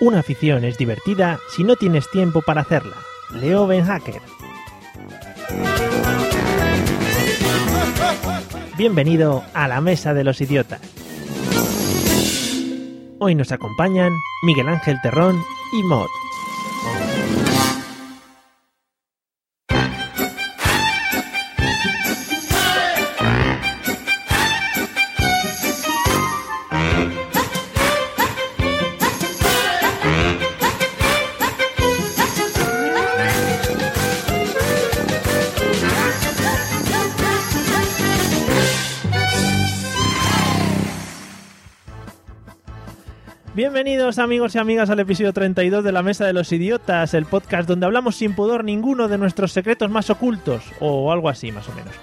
Una afición es divertida si no tienes tiempo para hacerla. Leo Ben Hacker. Bienvenido a la Mesa de los Idiotas. Hoy nos acompañan Miguel Ángel Terrón y Mod. Bienvenidos amigos y amigas al episodio 32 de La Mesa de los Idiotas, el podcast donde hablamos sin pudor ninguno de nuestros secretos más ocultos, o algo así más o menos.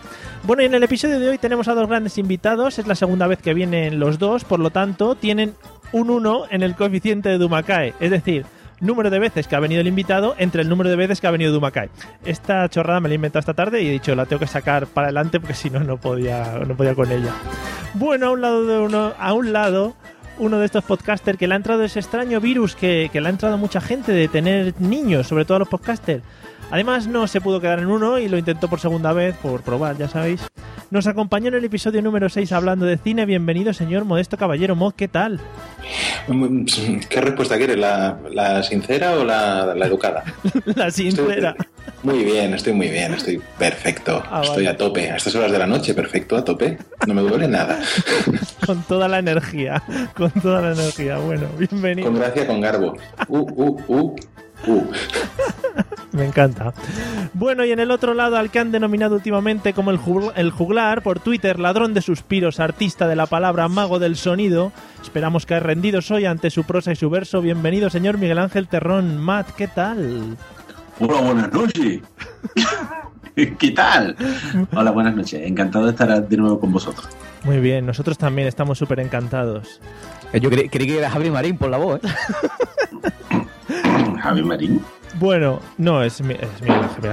Bueno, y en el episodio de hoy tenemos a dos grandes invitados, es la segunda vez que vienen los dos, por lo tanto tienen un 1 en el coeficiente de Dumakae, es decir, número de veces que ha venido el invitado entre el número de veces que ha venido Dumakae. Esta chorrada me la he inventado esta tarde y he dicho, la tengo que sacar para adelante porque si no, no podía, no podía con ella. Bueno, a un lado de uno, a un lado uno de estos podcasters que le ha entrado ese extraño virus que, que le ha entrado a mucha gente de tener niños, sobre todo a los podcasters. Además, no se pudo quedar en uno y lo intentó por segunda vez, por probar, ya sabéis. Nos acompañó en el episodio número 6 hablando de cine. Bienvenido, señor Modesto Caballero. Mod, ¿qué tal? ¿Qué respuesta quieres? ¿La, la sincera o la, la educada? La sincera. Estoy muy bien, estoy muy bien, estoy perfecto. Ah, estoy vale. a tope. A estas horas de la noche, perfecto, a tope. No me duele nada. Con toda la energía. Con toda la energía. Bueno, bienvenido. Con gracia, con garbo. Uh, uh, uh, uh. Me encanta. Bueno, y en el otro lado, al que han denominado últimamente como el, jugl- el juglar, por Twitter, ladrón de suspiros, artista de la palabra, mago del sonido. Esperamos caer rendidos hoy ante su prosa y su verso. Bienvenido, señor Miguel Ángel Terrón. Matt, ¿qué tal? Hola, buenas noches. ¿Qué tal? Hola, buenas noches. Encantado de estar de nuevo con vosotros. Muy bien, nosotros también estamos súper encantados. Eh, Yo creí, creí que era Javi Marín por la voz, ¿eh? Javi Marín. Bueno, no, es, mi- es Miguel Ángel.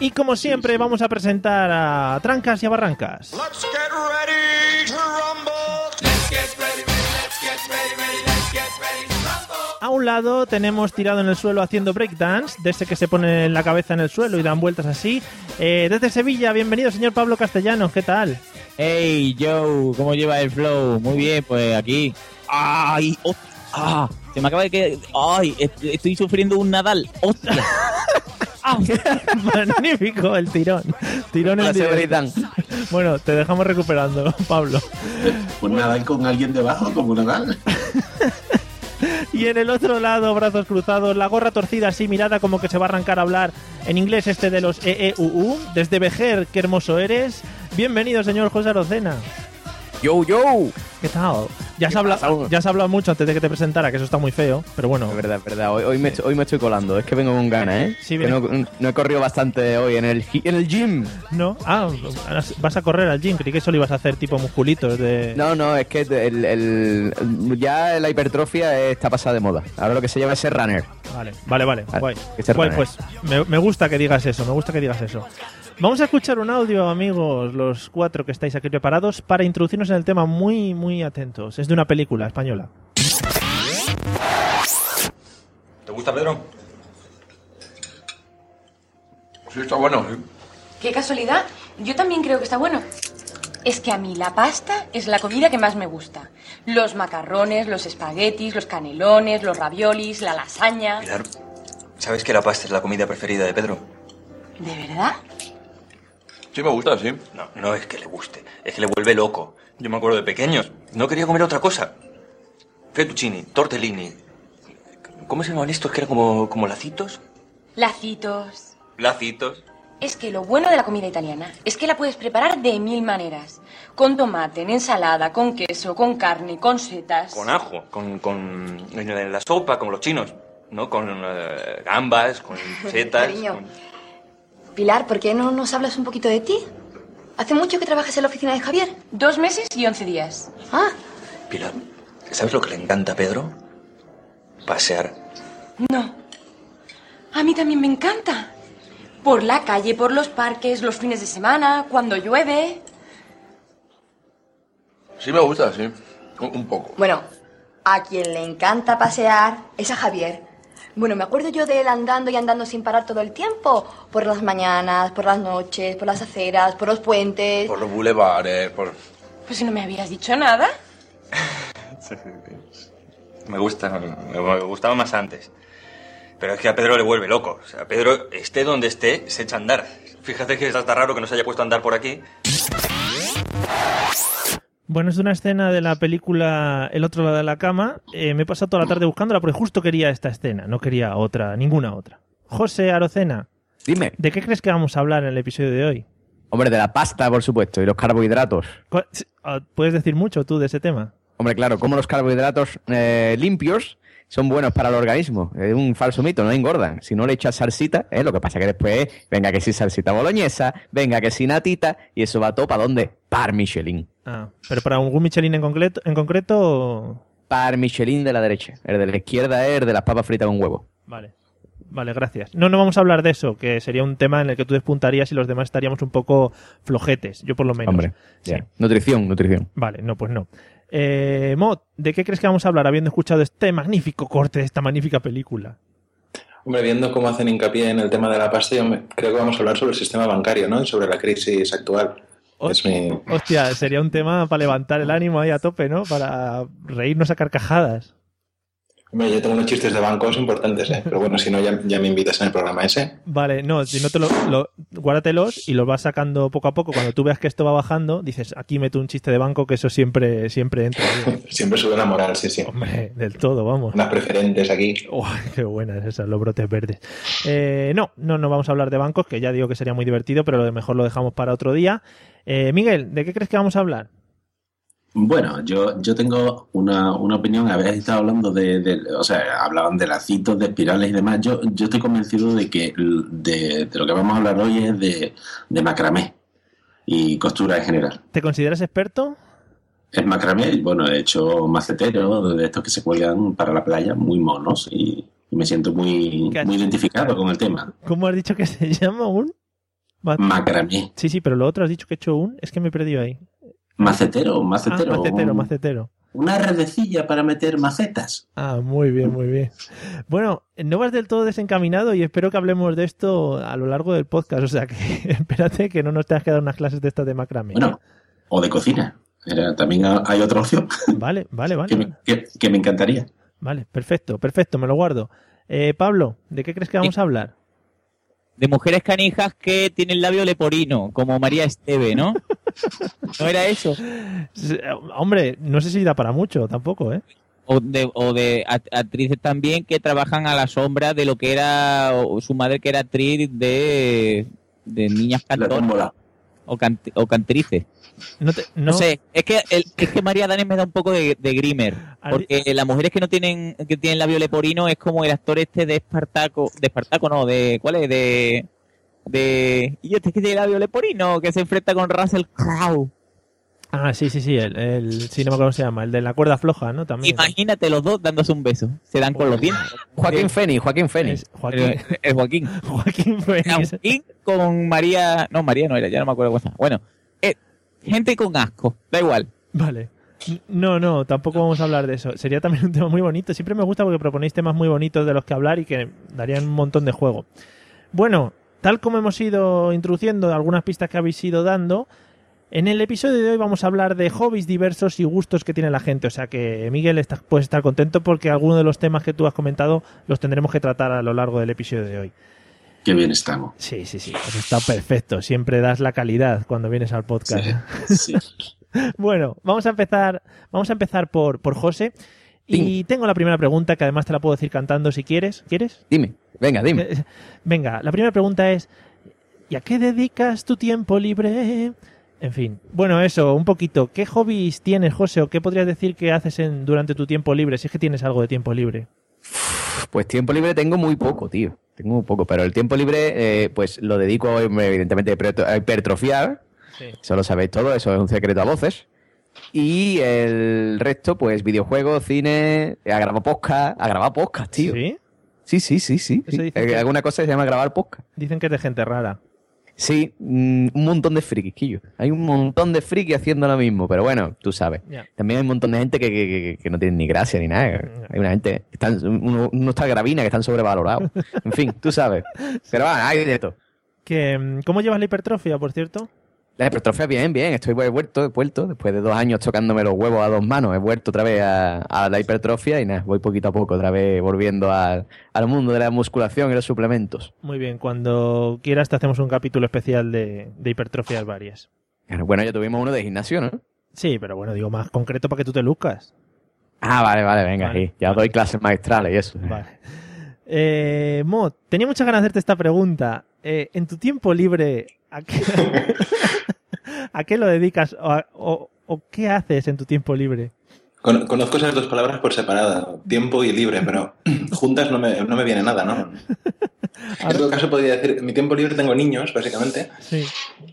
Y como siempre, vamos a presentar a Trancas y a Barrancas. Let's get ready to rumble. Let's get ready, ready, let's get ready, ready, let's get ready to rumble. A un lado tenemos tirado en el suelo haciendo breakdance, de ese que se pone la cabeza en el suelo y dan vueltas así. Eh, desde Sevilla, bienvenido, señor Pablo Castellanos, ¿qué tal? Hey, Joe, ¿cómo lleva el flow? Muy bien, pues aquí. ¡Ay! ¡Ah! Se me acaba de que. ¡Ay! est- Estoy sufriendo un Nadal. ¡Hostia! ¡Ah! Magnífico el tirón. Tirón en La directo. Bueno, te dejamos recuperando, Pablo. Pues nada, con alguien debajo, como Nadal. Y en el otro lado, brazos cruzados, la gorra torcida así, mirada como que se va a arrancar a hablar en inglés este de los EEUU. Desde Vejer, qué hermoso eres. Bienvenido, señor José Arocena. ¡Yo, yo! ¿Qué tal? Ya has, ¿Qué hablado, pasa? ya has hablado mucho antes de que te presentara, que eso está muy feo, pero bueno. Es verdad, es verdad. Hoy, hoy, me, estoy- hoy me estoy colando. Es que vengo con ganas, ¿eh? Sí, no, no he corrido bastante hoy en el, gi- en el gym. ¿No? Ah, vas a correr al gym, creí que solo ibas a hacer tipo musculitos de... No, no, es que el, el- ya la hipertrofia está pasada de moda. Ahora lo que se llama es ser runner. Vale, vale, vale, Vale, guay. se pues me, me gusta que digas eso, me gusta que digas eso. Vamos a escuchar un audio, amigos, los cuatro que estáis aquí preparados, para introducirnos en el tema muy, muy atentos. Es de una película española. ¿Te gusta, Pedro? Sí, está bueno. sí. Qué casualidad. Yo también creo que está bueno. Es que a mí la pasta es la comida que más me gusta. Los macarrones, los espaguetis, los canelones, los raviolis, la lasaña. Pilar, ¿sabes que la pasta es la comida preferida de Pedro? ¿De verdad? Sí, me gusta, sí. No, no es que le guste, es que le vuelve loco. Yo me acuerdo de pequeños. No quería comer otra cosa. Fettuccini, tortellini. ¿Cómo se llamaban estos que eran como, como lacitos? Lacitos. Lacitos. Es que lo bueno de la comida italiana es que la puedes preparar de mil maneras. Con tomate, en ensalada, con queso, con carne, con setas. Con ajo, con, con en la sopa, con los chinos, ¿no? Con eh, gambas, con setas. Cariño. con- Pilar, ¿por qué no nos hablas un poquito de ti? ¿Hace mucho que trabajas en la oficina de Javier? Dos meses y once días. Ah, Pilar, ¿sabes lo que le encanta a Pedro? Pasear. No. A mí también me encanta. Por la calle, por los parques, los fines de semana, cuando llueve. Sí me gusta, sí. Un, un poco. bueno, a quien le encanta pasear es a Javier. Bueno, me acuerdo yo de él andando y andando sin parar todo el tiempo. Por las mañanas, por las noches, por las aceras, por los puentes. Por los bulevares, por... Pues si no me habías dicho nada. Me gusta, me gustaba más antes. Pero es que a Pedro le vuelve loco. O sea, Pedro, esté donde esté, se echa a andar. Fíjate que es hasta raro que no se haya puesto a andar por aquí. Bueno, es una escena de la película El otro lado de la cama. Eh, me he pasado toda la tarde buscándola porque justo quería esta escena, no quería otra, ninguna otra. José Arocena, Dime. ¿de qué crees que vamos a hablar en el episodio de hoy? Hombre, de la pasta, por supuesto, y los carbohidratos. ¿Cuál- ah, ¿Puedes decir mucho tú de ese tema? Hombre, claro, como los carbohidratos eh, limpios son buenos para el organismo. Es un falso mito, no engordan. Si no le echas salsita, ¿eh? lo que pasa que después, venga que sí salsita boloñesa, venga que sí natita, y eso va todo para dónde? Par Michelin. Ah, pero para algún Michelin en concreto, en concreto Par Michelin de la derecha. El de la izquierda es el de las papas fritas con huevo. Vale. Vale, gracias. No, no vamos a hablar de eso, que sería un tema en el que tú despuntarías y los demás estaríamos un poco flojetes, yo por lo menos. Hombre, Sí. Nutrición, nutrición. Vale, no, pues no. Eh, Mod, ¿de qué crees que vamos a hablar habiendo escuchado este magnífico corte de esta magnífica película? Hombre, viendo cómo hacen hincapié en el tema de la pasta, yo me- creo que vamos a hablar sobre el sistema bancario, ¿no? Y sobre la crisis actual. Es mi... Hostia, sería un tema para levantar el ánimo ahí a tope, ¿no? Para reírnos a carcajadas. Hombre, yo tengo unos chistes de bancos importantes, ¿eh? Pero bueno, si no, ya, ya me invitas en el programa ese. Vale, no, si no te lo, lo- guárdatelos y los vas sacando poco a poco. Cuando tú veas que esto va bajando, dices, aquí meto un chiste de banco que eso siempre, siempre entra. Siempre sube la moral, sí, sí. Hombre, del todo, vamos. Unas preferentes aquí. Uy, qué buenas esas, los brotes verdes. Eh, no, no, no vamos a hablar de bancos, que ya digo que sería muy divertido, pero lo de mejor lo dejamos para otro día. Eh, Miguel, ¿de qué crees que vamos a hablar? Bueno, yo, yo tengo una, una opinión. Habéis estado hablando de, de- O sea, hablaban de lacitos, de espirales y demás. Yo, yo estoy convencido de que de, de lo que vamos a hablar hoy es de, de macramé y costura en general. ¿Te consideras experto? Es macramé, bueno, he hecho maceteros de estos que se cuelgan para la playa, muy monos, y, y me siento muy, ¿Qué has- muy identificado con el tema. ¿Cómo has dicho que se llama un? Ma- Macramé. Sí, sí, pero lo otro has dicho que he hecho un. Es que me he perdido ahí. Macetero, macetero. Ah, macetero, un- macetero. Una redecilla para meter macetas. Ah, muy bien, muy bien. Bueno, no vas del todo desencaminado y espero que hablemos de esto a lo largo del podcast. O sea que espérate que no nos tengas que dar unas clases de estas de macramé. Bueno, o de cocina. Era- también ha- hay otra opción Vale, vale, vale. que me, que- que me encantaría. Vale, perfecto, perfecto, me lo guardo. Eh, Pablo, ¿de qué crees que vamos a hablar? De mujeres canijas que tienen labio leporino, como María Esteve, ¿no? ¿No era eso? Hombre, no sé si da para mucho tampoco, ¿eh? O de, o de act- actrices también que trabajan a la sombra de lo que era o su madre, que era actriz de, de niñas La tómbola. O, cant- o cantrices. No, te- No, no- sé, es que, el, es que María Danes me da un poco de, de grimer. Porque las mujeres que no tienen que tienen labio leporino es como el actor este de Espartaco. De Espartaco, no, de. ¿Cuál es? De. De. Y este que tiene labio leporino, que se enfrenta con Russell Crowe. Ah, sí, sí, sí, el, el, sí, no me acuerdo cómo se llama, el de la cuerda floja, ¿no? También. Imagínate los dos dándose un beso. Se dan con los dientes. Joaquín Fénix, Joaquín Fénix. Es Joaquín, El, el Joaquín. Joaquín Phoenix. Joaquín con María. No, María no era, ya no me acuerdo cómo está. Bueno, eh, gente con asco, da igual. Vale. No, no, tampoco vamos a hablar de eso. Sería también un tema muy bonito. Siempre me gusta porque proponéis temas muy bonitos de los que hablar y que darían un montón de juego. Bueno, tal como hemos ido introduciendo algunas pistas que habéis ido dando, en el episodio de hoy vamos a hablar de hobbies diversos y gustos que tiene la gente. O sea que, Miguel, estás, puedes estar contento porque algunos de los temas que tú has comentado los tendremos que tratar a lo largo del episodio de hoy. Qué bien estamos. Sí, sí, sí. Has estado perfecto. Siempre das la calidad cuando vienes al podcast. Sí. Bueno, vamos a empezar, vamos a empezar por, por José. Y tengo la primera pregunta, que además te la puedo decir cantando si quieres. ¿Quieres? Dime, venga, dime. Eh, Venga, la primera pregunta es, ¿Y a qué dedicas tu tiempo libre? En fin, bueno, eso, un poquito. ¿Qué hobbies tienes, José, o qué podrías decir que haces en, durante tu tiempo libre, si es que tienes algo de tiempo libre? Pues tiempo libre tengo muy poco, tío. Tengo muy poco, pero el tiempo libre, eh, pues lo dedico evidentemente a hipertro- a hipertrofiar. Eso lo sabéis todo, eso es un secreto a voces. Y el resto, pues videojuegos, cine, a grabar podcast, a grabar podcast, tío. ¿Sí? Sí, sí, sí, sí. Sí. Eh, Alguna cosa se llama grabar podcast. Dicen que es de gente rara. Sí, mm, un montón de frikis, Quillo. Hay un montón de frikis haciendo lo mismo, pero bueno, tú sabes. También hay un montón de gente que, que- que- que no tiene ni gracia ni nada. Hay una gente, que están, uno, uno está gravina que están sobrevalorados. En fin, tú sabes. Pero va, hay de. Que, mm, ¿Cómo llevas la hipertrofia, por cierto? La hipertrofia, bien, bien. Estoy he vuelto, he vuelto. Después de dos años tocándome los huevos a dos manos, he vuelto otra vez a, a la hipertrofia y nada, voy poquito a poco otra vez volviendo al, al mundo de la musculación y los suplementos. Muy bien, cuando quieras te hacemos un capítulo especial de, de hipertrofias varias. Bueno, ya tuvimos uno de gimnasio, ¿no? Sí, pero bueno, digo más concreto para que tú te luzcas. Ah, vale, vale, venga, Vale, sí. Ya doy clases maestrales y eso. Vale. Eh, Mo, tenía muchas ganas de hacerte esta pregunta. Eh, en tu tiempo libre, ¿a qué, ¿a qué lo dedicas o, a- o- o qué haces en tu tiempo libre? Con- Conozco esas dos palabras por separado, tiempo y libre, pero juntas no me, no me viene nada, ¿no? En todo caso, podría decir, en mi tiempo libre tengo niños, básicamente, Sí.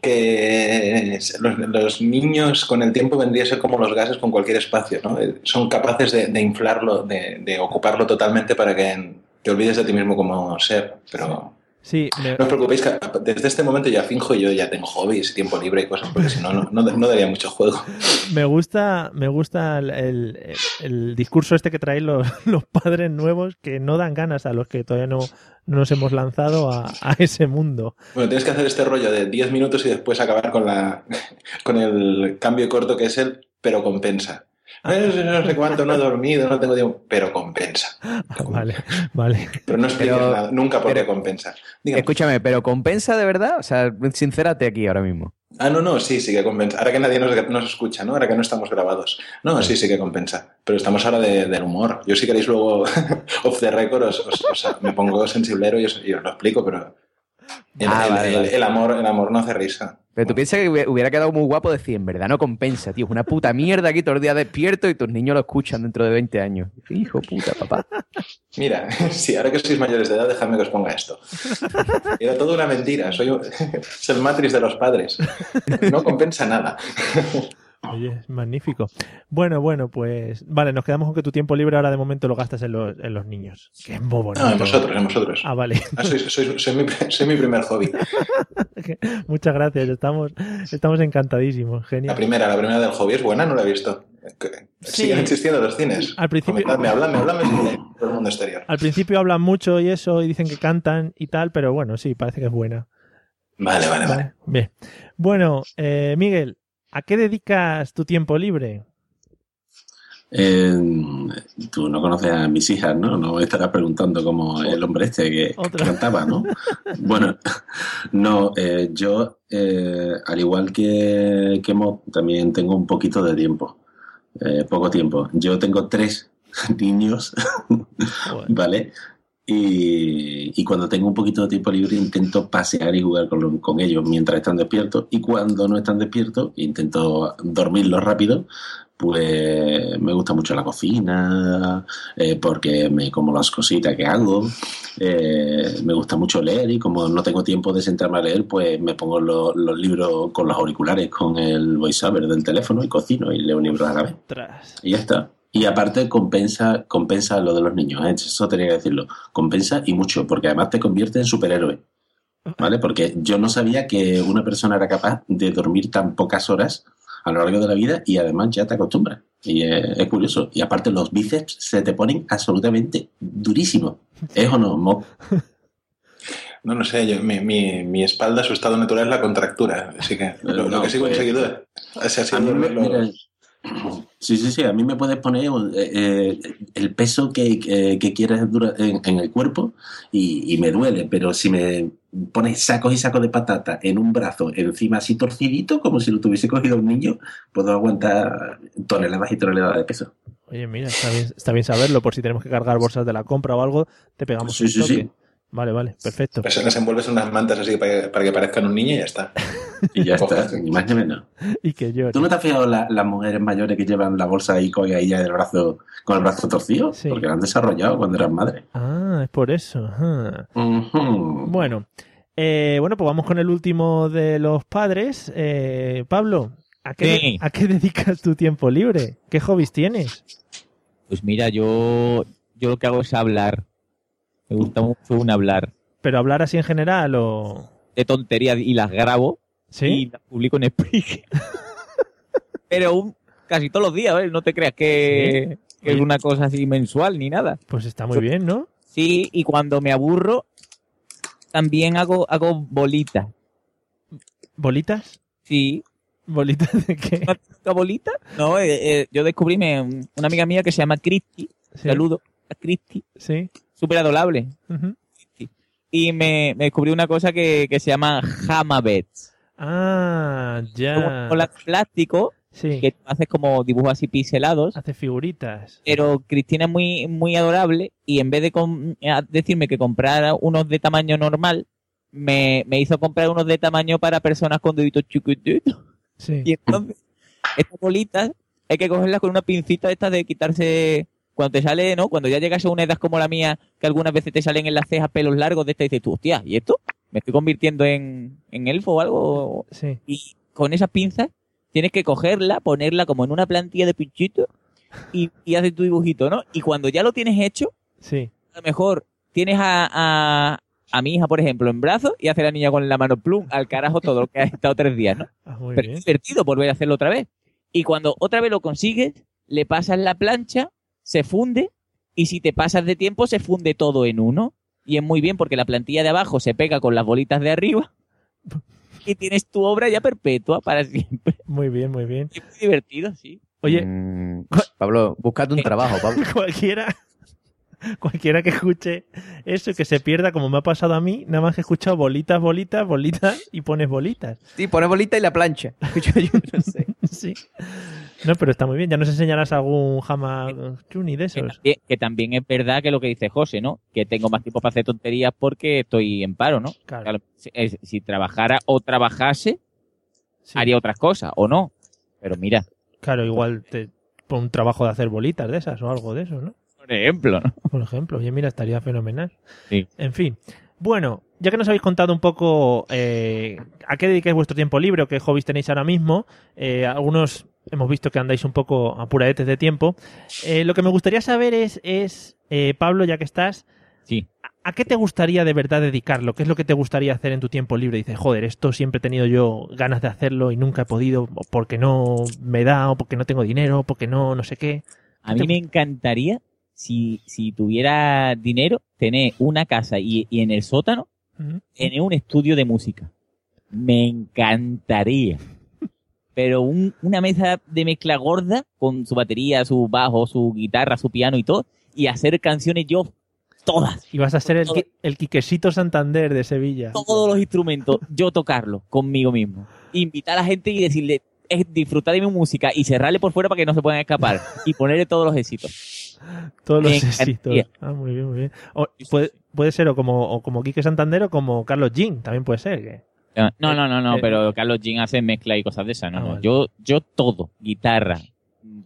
que los, los niños con el tiempo vendría a ser como los gases con cualquier espacio, ¿no? Eh, Son capaces de, de inflarlo, de, de ocuparlo totalmente para que te olvides de ti mismo como ser, pero... Sí, me- No os preocupéis, que desde este momento ya finjo y yo ya tengo hobbies, tiempo libre y cosas, porque si no, no, no, daría mucho juego. Me gusta, me gusta el, el- el discurso este que traen los, los padres nuevos que no dan ganas a los que todavía no, no nos hemos lanzado a, a ese mundo. Bueno, tienes que hacer este rollo de 10 minutos y después acabar con, la, con el cambio corto que es el pero compensa. Eh, No sé cuánto, no he dormido, no tengo tiempo, pero compensa. Vale, vale. Pero no Pero- nada, nunca por qué compensa. Dígame. Escúchame, ¿pero compensa de verdad? O sea, sincérate aquí ahora mismo. Ah, no, no, sí, sí que compensa. Ahora que nadie nos, nos escucha, ¿no? Ahora que no estamos grabados. No, sí, sí que compensa. Pero estamos ahora de- del humor. Yo si queréis luego, off the record, os, os- os- me pongo sensiblero y os, y os lo explico, pero el, Ah, el- vale, el- vale. el amor, el amor no hace risa. Pero tú piensas que hubi- hubiera quedado muy guapo decir, en verdad no compensa, tío. Es una puta mierda aquí todo el día despierto y tus niños lo escuchan dentro de 20 años. Hijo puta, papá. Mira, sí, ahora que sois mayores de edad, dejadme que os ponga esto. Era toda una mentira. Soy el matriz de los padres. No compensa nada. Oye, es magnífico. Bueno, bueno, pues vale, nos quedamos con que tu tiempo libre ahora de momento lo gastas en los, en los niños. Que es muy bonito. No, en vosotros, en vosotros. Ah, vale. Ah, soy, mi, soy mi primer hobby. Muchas gracias, estamos, estamos encantadísimos. La Genial. primera, la primera del hobby es buena, no la he visto. Sí. Siguen existiendo los cines. Al principio- Comentadme, habladme, habladme de todo el mundo exterior. Al principio hablan mucho y eso, y dicen que cantan y tal, pero bueno, sí, parece que es buena. Vale, vale, vale. Bien. Bueno, eh, Miguel, ¿a qué dedicas tu tiempo libre? Eh, tú no conoces a mis hijas, ¿no? No me estarás preguntando como el hombre este que, cantaba, ¿no? bueno, no, eh, yo, eh, al igual que, que Mo, también tengo un poquito de tiempo. Eh, poco tiempo. Yo tengo tres niños, ¿vale? Y, y cuando tengo un poquito de tiempo libre intento pasear y jugar con, lo- con ellos mientras están despiertos. Y cuando no están despiertos intento dormirlos rápido pues me gusta mucho la cocina eh, porque me como las cositas que hago eh, me gusta mucho leer y como no tengo tiempo de sentarme a leer pues me pongo lo- los libros con los auriculares con el voiceover del teléfono y cocino y leo un libro a la vez. Y ya está. Y aparte compensa, compensa lo de los niños, ¿eh? eso tenía que decirlo. Compensa y mucho, porque además te convierte en superhéroe. ¿Vale? Porque yo no sabía que una persona era capaz de dormir tan pocas horas a lo largo de la vida y además ya te acostumbras. Y es, es curioso. Y aparte los bíceps se te ponen absolutamente durísimos. ¿Es o no, Mo? No lo sé, yo- mi, mi, mi espalda, su estado natural es la contractura. Así que lo, lo No, que he pues- conseguido es así A mí mira, sí, sí, sí, a mí me puedes poner eh, eh, el peso que, que, que quieras en, en el cuerpo y, y me duele, pero si me pones sacos y sacos de patata en un brazo encima así torcidito, como si lo tuviese cogido un niño, puedo aguantar toneladas y toneladas de peso. Oye, mira, está bien, está bien saberlo por si tenemos que cargar bolsas de la compra o algo, te pegamos Sí, un sí, toque. sí. Vale, vale, perfecto. Pues les envuelves unas mantas así para que, para que parezcan un niño y ya está. Y ya está, ni más ni menos. Y que yo. ¿Tú no te has fijado la- las mujeres mayores que llevan la bolsa ahí con ahí ya del brazo, con el brazo torcido? Sí. Porque la han desarrollado cuando eran madres. Ah, es por eso. ajá. Bueno, eh, bueno, pues vamos con el último de los padres. Eh, Pablo, ¿a qué, Sí. ¿a qué dedicas tu tiempo libre? ¿Qué hobbies tienes? Pues mira, yo, yo lo que hago es hablar. Me gusta mucho un hablar ¿Pero hablar así en general o...? de tonterías y las grabo y ¿Sí? las publico en Spreaker. Pero un- casi todos los días, ¿ves? No te creas que, que es una cosa así mensual ni nada. Pues está muy bien, ¿no? Sí, y cuando me aburro, también hago, hago bolitas. ¿Bolitas? Sí. ¿Bolitas de qué? ¿Una bolita? No, eh, eh, yo descubrí me- una amiga mía que se llama Cristi. Sí. Saludo a Cristi. Sí. Súper adorable. Y me, me descubrí una cosa que, que se llama Hamabets. Ah, ya. Con plástico, Sí. que tú haces como dibujos así pixelados. Hace figuritas. Pero Cristina es muy, muy adorable y en vez de decirme que comprara unos de tamaño normal, me, me hizo comprar unos de tamaño para personas con deditos chiquititos. Sí. Y entonces, estas bolitas hay que cogerlas con una pincita esta de quitarse cuando te sale, ¿no? Cuando ya llegas a una edad como la mía, que algunas veces te salen en las cejas pelos largos de esta y dices tú, hostia, ¿y esto? ¿Me estoy convirtiendo en, en elfo o algo? Sí. Y con esas pinzas tienes que cogerla, ponerla como en una plantilla de pinchito y, y hacer tu dibujito, ¿no? Y cuando ya lo tienes hecho, Sí. a lo mejor tienes a, a, a mi hija, por ejemplo, en brazos y hace la niña con la mano plum, al carajo todo lo que ha estado tres días, ¿no? Ah, Pero bien. es divertido volver a hacerlo otra vez. Y cuando otra vez lo consigues, le pasas la plancha, se funde, y si te pasas de tiempo, se funde todo en uno. Y es muy bien porque la plantilla de abajo se pega con las bolitas de arriba. Y tienes tu obra ya perpetua para siempre. Muy bien, muy bien. Es muy divertido, sí. Oye, Mm, Pablo, búscate un trabajo, Pablo. cualquiera cualquiera que escuche eso que se pierda como me ha pasado a mí, nada más que he escuchado bolitas, bolitas, bolitas y pones bolitas. Sí, pone bolita y la plancha. Yo, yo no sé. Sí. No, pero está muy bien. Ya nos enseñarás algún Hama Chuni de Que esos. también, que también es verdad que lo que dice José, ¿no? Que tengo más tiempo para hacer tonterías porque estoy en paro, ¿no? Claro. Claro, si, trabajara o trabajase, Sí. haría otras cosas, o no. Pero mira, Claro, igual te pon un trabajo de hacer bolitas de esas o algo de eso, ¿no? por ejemplo, ¿no? Por ejemplo, oye, mira, estaría fenomenal. Sí. En fin. Bueno, ya que nos habéis contado un poco eh, a qué dedicáis vuestro tiempo libre o qué hobbies tenéis ahora mismo, eh, algunos hemos visto que andáis un poco apuradetes de tiempo. Eh, lo que me gustaría saber es, es eh, Pablo, ya que estás, Sí. ¿a qué te gustaría de verdad dedicarlo? ¿Qué es lo que te gustaría hacer en tu tiempo libre? Dices, joder, esto siempre he tenido yo ganas de hacerlo y nunca he podido, porque no me da, o porque no tengo dinero, o porque no, no sé qué. A mí me encantaría, si, si tuviera dinero, tener una casa y, y en el sótano, Ujú. tener un estudio de música. Me encantaría. Pero un- una mesa de mezcla gorda con su batería, su bajo, su guitarra, su piano y todo, y hacer canciones yo todas. Y vas a ser el, el Quiquesito Santander de Sevilla. Todos los instrumentos, yo tocarlos conmigo mismo. Invitar a la gente y decirle, "Eh, disfrutar de mi música y cerrarle por fuera para que no se puedan escapar. y ponerle todos los éxitos. Todos los éxitos. Ah, muy bien, muy bien. O- puede, puede ser o como, o como Quique Santander o como Carlos Jean, también puede ser. que- No, no, no, no, Eh, pero Carlos Jean hace mezcla y cosas de esas. No, Ah, vale. Yo, yo todo. Guitarra,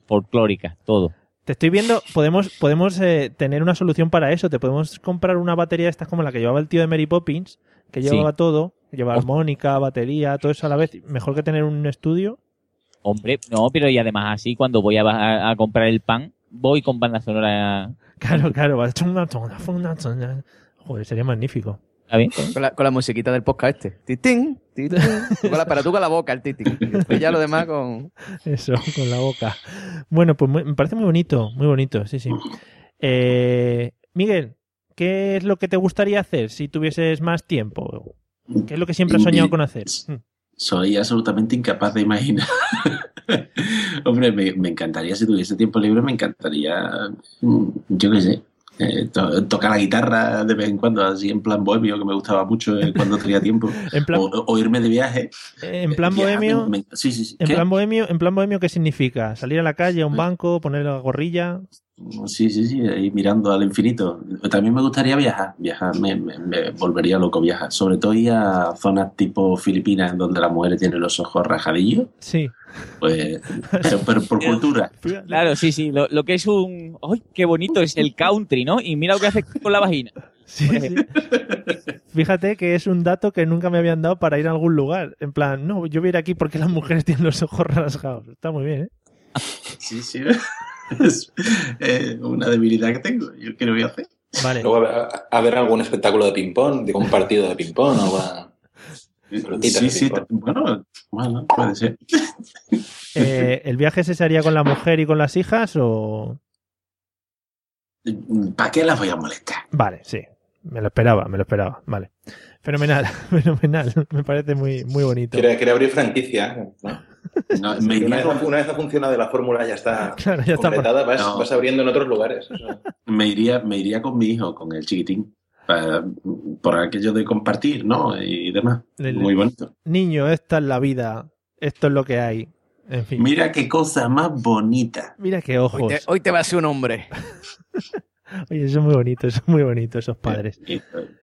folclórica, todo. Te estoy viendo, podemos, podemos eh, tener una solución para eso. Te podemos comprar una batería de estas como la que llevaba el tío de Mary Poppins, que Sí. llevaba todo, llevaba Hostia. armónica, batería, todo eso a la vez. Mejor que tener un estudio. Hombre, no, pero y además así, cuando voy a, a- a comprar el pan, voy con banda sonora. Claro, claro. va- Joder, sería magnífico. ¿Está bien? Con la, con la musiquita del podcast este. Titín, titín. Tú con la, pero tú con la boca, el titín. Y ya lo demás con... Eso, con la boca. Bueno, pues muy- me parece muy bonito, muy bonito, sí, sí. Eh, Miguel, ¿qué es lo que te gustaría hacer si tuvieses más tiempo? ¿Qué es lo que siempre has soñado con hacer? Soy absolutamente incapaz de imaginar. Hombre, me, me encantaría, si tuviese tiempo libre, me encantaría, mm, yo qué sé, eh, to- tocar la guitarra de vez en cuando, así en plan bohemio, que me gustaba mucho eh, cuando tenía tiempo. En plan- o, o irme de viaje. En plan Viajar, bohemio, me- sí, sí, sí. en plan bohemio, en plan bohemio, ¿qué significa? Salir a la calle, a un banco, poner la gorrilla. Sí, sí, sí, ahí mirando al infinito. También me gustaría viajar, viajar, me, me- me volvería loco viajar. Sobre todo ir a zonas tipo Filipinas, donde las mujeres tienen los ojos rajadillos. Sí. Pues, pero, pero por cultura. Claro, sí, sí. Lo, lo que es un. ¡Ay, qué bonito es el country, ¿no? Y mira lo que hace con la vagina. Sí, sí. Fíjate que es un dato que nunca me habían dado para ir a algún lugar. En plan, no, yo voy a ir aquí porque las mujeres tienen los ojos rasgados. Está muy bien, ¿eh? Sí, sí. Es eh, una debilidad que tengo. ¿Yo qué le voy a hacer? Vale. Luego a, ver algún espectáculo de ping-pong, digo, un partido de ping-pong, pelotita Sí, de sí, bueno, bueno, puede ser. Eh, ¿El viaje se haría con la mujer y con las hijas o...? ¿Para qué las voy a molestar? Vale, sí. Me lo esperaba, me lo esperaba. Vale. Fenomenal, fenomenal. Me parece muy, muy bonito. Quiere, quiere abrir franquicia. ¿no? No, Sí, me una, iría vez, una vez ha funcionado la fórmula, ya está Claro, ya está. completada, vas, No. vas abriendo en otros lugares. Me iría, me iría con mi hijo, con el chiquitín, para- por aquello de compartir, ¿no? Y demás. El- Muy bonito. Niño, esta es la vida. Esto es lo que hay. En fin. Mira qué cosa más bonita. Mira qué Hoy ojos. te, hoy te va a ser un hombre. Oye, eso es muy bonito, eso es muy bonito, esos padres.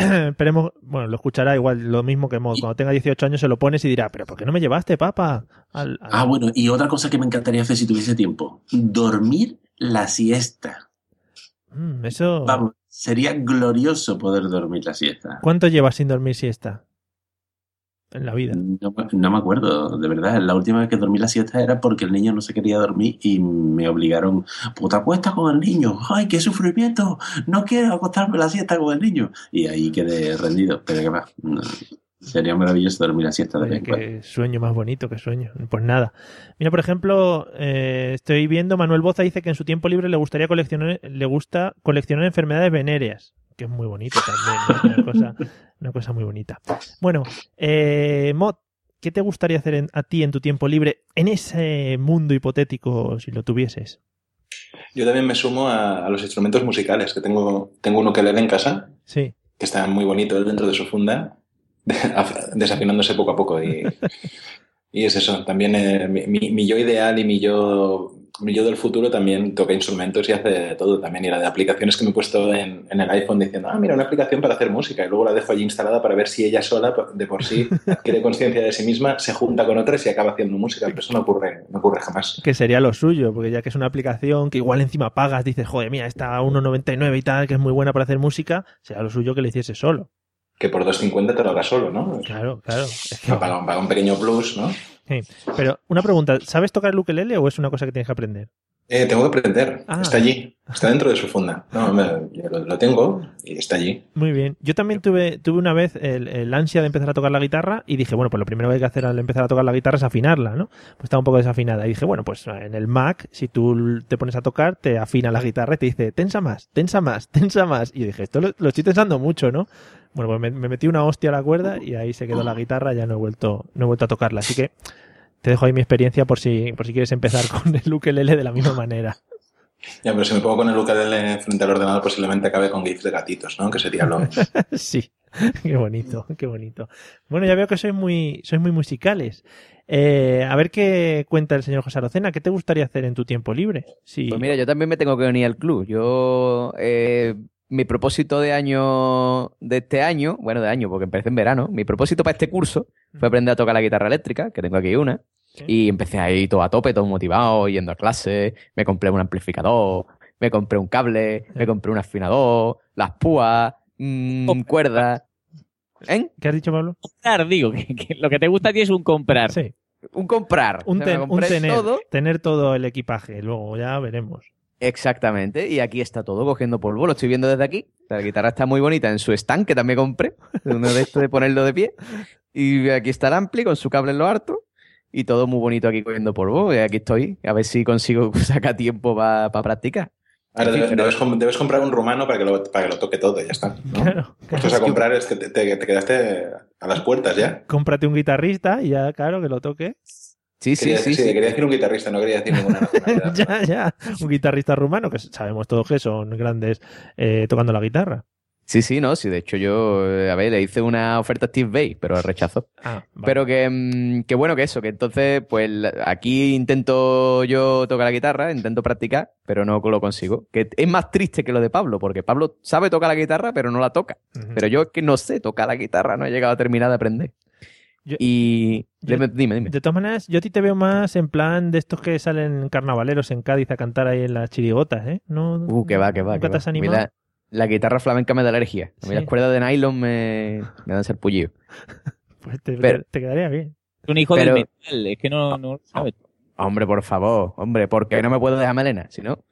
Esperemos, bueno, lo escuchará igual lo mismo que Mod. Cuando tenga 18 años se lo pones y dirá, pero ¿por qué no me llevaste, papá? Al- al- Ah, bueno, y otra cosa que me encantaría hacer si tuviese tiempo. Dormir la siesta. Mm, eso... Vamos, sería glorioso poder dormir la siesta. ¿Cuánto llevas sin dormir siesta? En la vida. No, me- no me acuerdo, de verdad. La última vez que dormí la siesta era porque el niño no se quería dormir y me obligaron, puta, acuesta con el niño. ¡Ay, qué sufrimiento! No quiero acostarme la siesta con el niño. Y ahí quedé rendido. Pero qué no, Sería maravilloso dormir la siesta de qué sueño más bonito, qué sueño. Pues nada. Mira, por ejemplo, eh, estoy viendo, Manuel Boza dice que en su tiempo libre le gustaría coleccionar, le gusta coleccionar enfermedades venéreas, que es muy bonito también, ¿no? una, cosa, una cosa muy bonita. Bueno, eh, Mod, ¿qué te gustaría hacer en- a ti en tu tiempo libre en ese mundo hipotético si lo tuvieses? Yo también me sumo a, a los instrumentos musicales, que tengo, tengo un ukelele en casa, Sí. que está muy bonito dentro de su funda, desafinándose poco a poco. Y, y es eso, también eh, mi, mi- mi yo ideal y mi yo, yo del futuro también toca instrumentos y hace de todo también. Y la de aplicaciones que me he puesto en, en el iPhone diciendo, ah, mira, una aplicación para hacer música. Y luego la dejo allí instalada para ver si ella sola, de por sí, adquiere conciencia de sí misma, se junta con otras y acaba haciendo música. Pero eso no ocurre, no ocurre jamás. Que sería lo suyo, porque ya que es una aplicación que igual encima pagas, dices, joder, mira, está a 1,99 y tal, que es muy buena para hacer música, sería lo suyo que le hiciese solo. Que por 2.50 te lo hagas solo, ¿no? Claro, claro. Es que- Paga, paga un pequeño plus, ¿no? Sí. Pero una pregunta, ¿sabes tocar el ukelele o es una cosa que tienes que aprender? Eh, tengo que aprender. Ah. Está allí. Está dentro de su funda. No, me- lo, lo tengo y está allí. Muy bien. Yo también tuve, tuve una vez el, el ansia de empezar a tocar la guitarra y dije, bueno, pues lo primero que hay que hacer al empezar a tocar la guitarra es afinarla, ¿no? Pues estaba un poco desafinada. Y dije, bueno, pues en el Mac, si tú te pones a tocar, te afina la guitarra y te dice, tensa más, tensa más, tensa más. Y yo dije, esto lo, lo estoy tensando mucho, ¿no? Bueno, pues me, me metí una hostia a la cuerda y ahí se quedó la guitarra, ya no he vuelto, no he vuelto a tocarla. Así que te dejo ahí mi experiencia por si, por si quieres empezar con el ukelele de la misma manera. Ya, pero si me pongo con el ukelele frente al ordenador, posiblemente acabe con gifs de gatitos, ¿no? Que sería lo... sí, qué bonito, qué bonito. Bueno, ya veo que sois muy, sois muy musicales. Eh, a ver qué cuenta el señor José Arocena. ¿Qué te gustaría hacer en tu tiempo libre? Sí. Pues mira, yo también me tengo que unir al club. Yo, eh, mi propósito de año, de este año, bueno, de año, porque empecé en verano, mi propósito para este curso fue aprender a tocar la guitarra eléctrica, que tengo aquí una. Y empecé ahí todo a tope, todo motivado, yendo a clase, me compré un amplificador, me compré un cable, me compré un afinador, las púas, mm, cuerdas. ¿Eh? ¿Qué has dicho, Pablo? Comprar, digo, que, que lo que te gusta a ti es un comprar. Sí. Un comprar. Un, O sea, un tener, todo. tener todo el equipaje, luego ya veremos. Exactamente, y aquí está todo cogiendo polvo, lo estoy viendo desde aquí. La guitarra está muy bonita en su stand, que también compré, uno de estos de ponerlo de pie. Y aquí está el ampli con su cable en lo harto, y todo muy bonito aquí cogiendo polvo. Y aquí estoy, a ver si consigo sacar tiempo para practicar. Ahora debes, debes debes comprar un rumano para que lo, para que lo toque todo y ya está. ¿no? Claro. Puestos a comprar es que te, te- te quedaste a las puertas ya. Cómprate un guitarrista y ya, claro, que lo toque. Sí, Quería, sí, quería decir un guitarrista, no quería decir ninguna nacionalidad. ya, ya. Un guitarrista rumano, que sabemos todos que son grandes eh, tocando la guitarra. Sí, sí, no, sí, de hecho yo, eh, a ver, le hice una oferta a Steve Bay, pero rechazó. Ah, vale. Pero que, mm, que bueno que eso, que entonces, pues aquí intento yo tocar la guitarra, intento practicar, pero no lo consigo. Que es más triste que lo de Pablo, porque Pablo sabe tocar la guitarra, pero no la toca. Pero yo es que no sé tocar la guitarra, no he llegado a terminar de aprender. Yo- y yo- dime, dime. De todas maneras, yo a ti te veo más en plan de estos que salen carnavaleros en Cádiz a cantar ahí en las chirigotas, ¿eh? No, Uh, que va, que va. ¿Nunca que te has va. A mí animado? La, la guitarra flamenca me da alergia. A mí Sí. las cuerdas de nylon me, me dan serpullido. Pues te, Pero- te quedaría bien. Es un hijo Pero- del metal, es que no, no lo sabes. Hombre, por favor, hombre, porque no me puedo dejar melena, si no.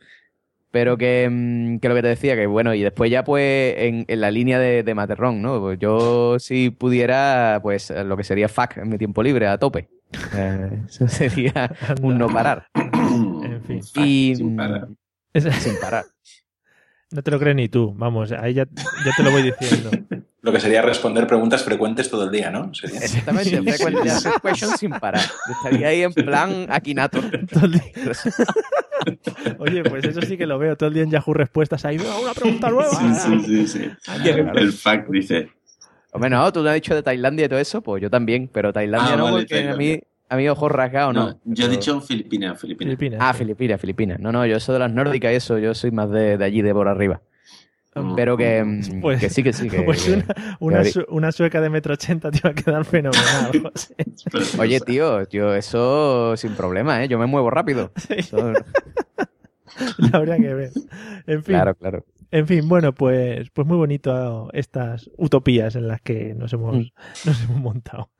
Pero que, mm, que lo que te decía, que bueno, y después ya pues en, en la línea de, de Materrón, ¿no? Pues yo si pudiera, pues lo que sería FAC en mi tiempo libre, a tope. Eh, eso sería un no parar. En fin. Y, sin parar. Sin parar. No te lo crees ni tú, vamos, ahí ya, ya te lo voy diciendo. Lo que sería responder preguntas frecuentes todo el día, ¿no? Sería- Exactamente, frecuente hacer questions sin parar. Estaría ahí en plan Akinator. Oye, pues eso sí que lo veo todo el día en Yahoo Respuestas. Ahí veo una pregunta nueva. Sí, sí, sí, sí. claro. El fact dice. Hombre, no, tú me has dicho de Tailandia y todo eso, pues yo también, pero Tailandia Ah, no, vale, porque a mí, a mí ojos rasgados no. No, yo he dicho Filipinas, Filipinas. Ah, Filipinas, Filipinas. No, no, yo soy de las nórdicas y eso, yo soy más de, de allí, de por arriba. Pero que, mm, Pues- que sí, que sí. Que, Pues una, una, que- su- una sueca de metro ochenta te iba a quedar fenomenal. Oye, tío, yo eso sin problema, ¿eh? Yo me muevo rápido. Eso- La habría que ver. En fin. Claro, claro. En fin, bueno, pues, pues muy bonito estas utopías en las que nos hemos, Mm. nos hemos montado.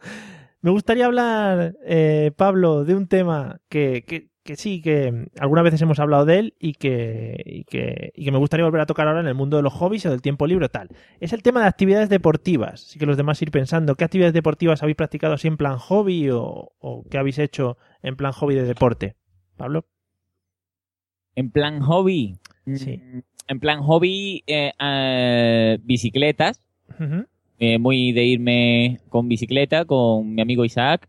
Me gustaría hablar, eh, Pablo, de un tema que, que, que sí, que algunas veces hemos hablado de él y que, y, que, y que me gustaría volver a tocar ahora en el mundo de los hobbies o del tiempo libre tal. Es el tema de actividades deportivas. Así que los demás ir pensando, ¿qué actividades deportivas habéis practicado así en plan hobby o, o qué habéis hecho en plan hobby de deporte? Pablo. En plan hobby. Sí. mm, En plan hobby, eh, eh, bicicletas. Eh, muy de irme con bicicleta con mi amigo Isaac.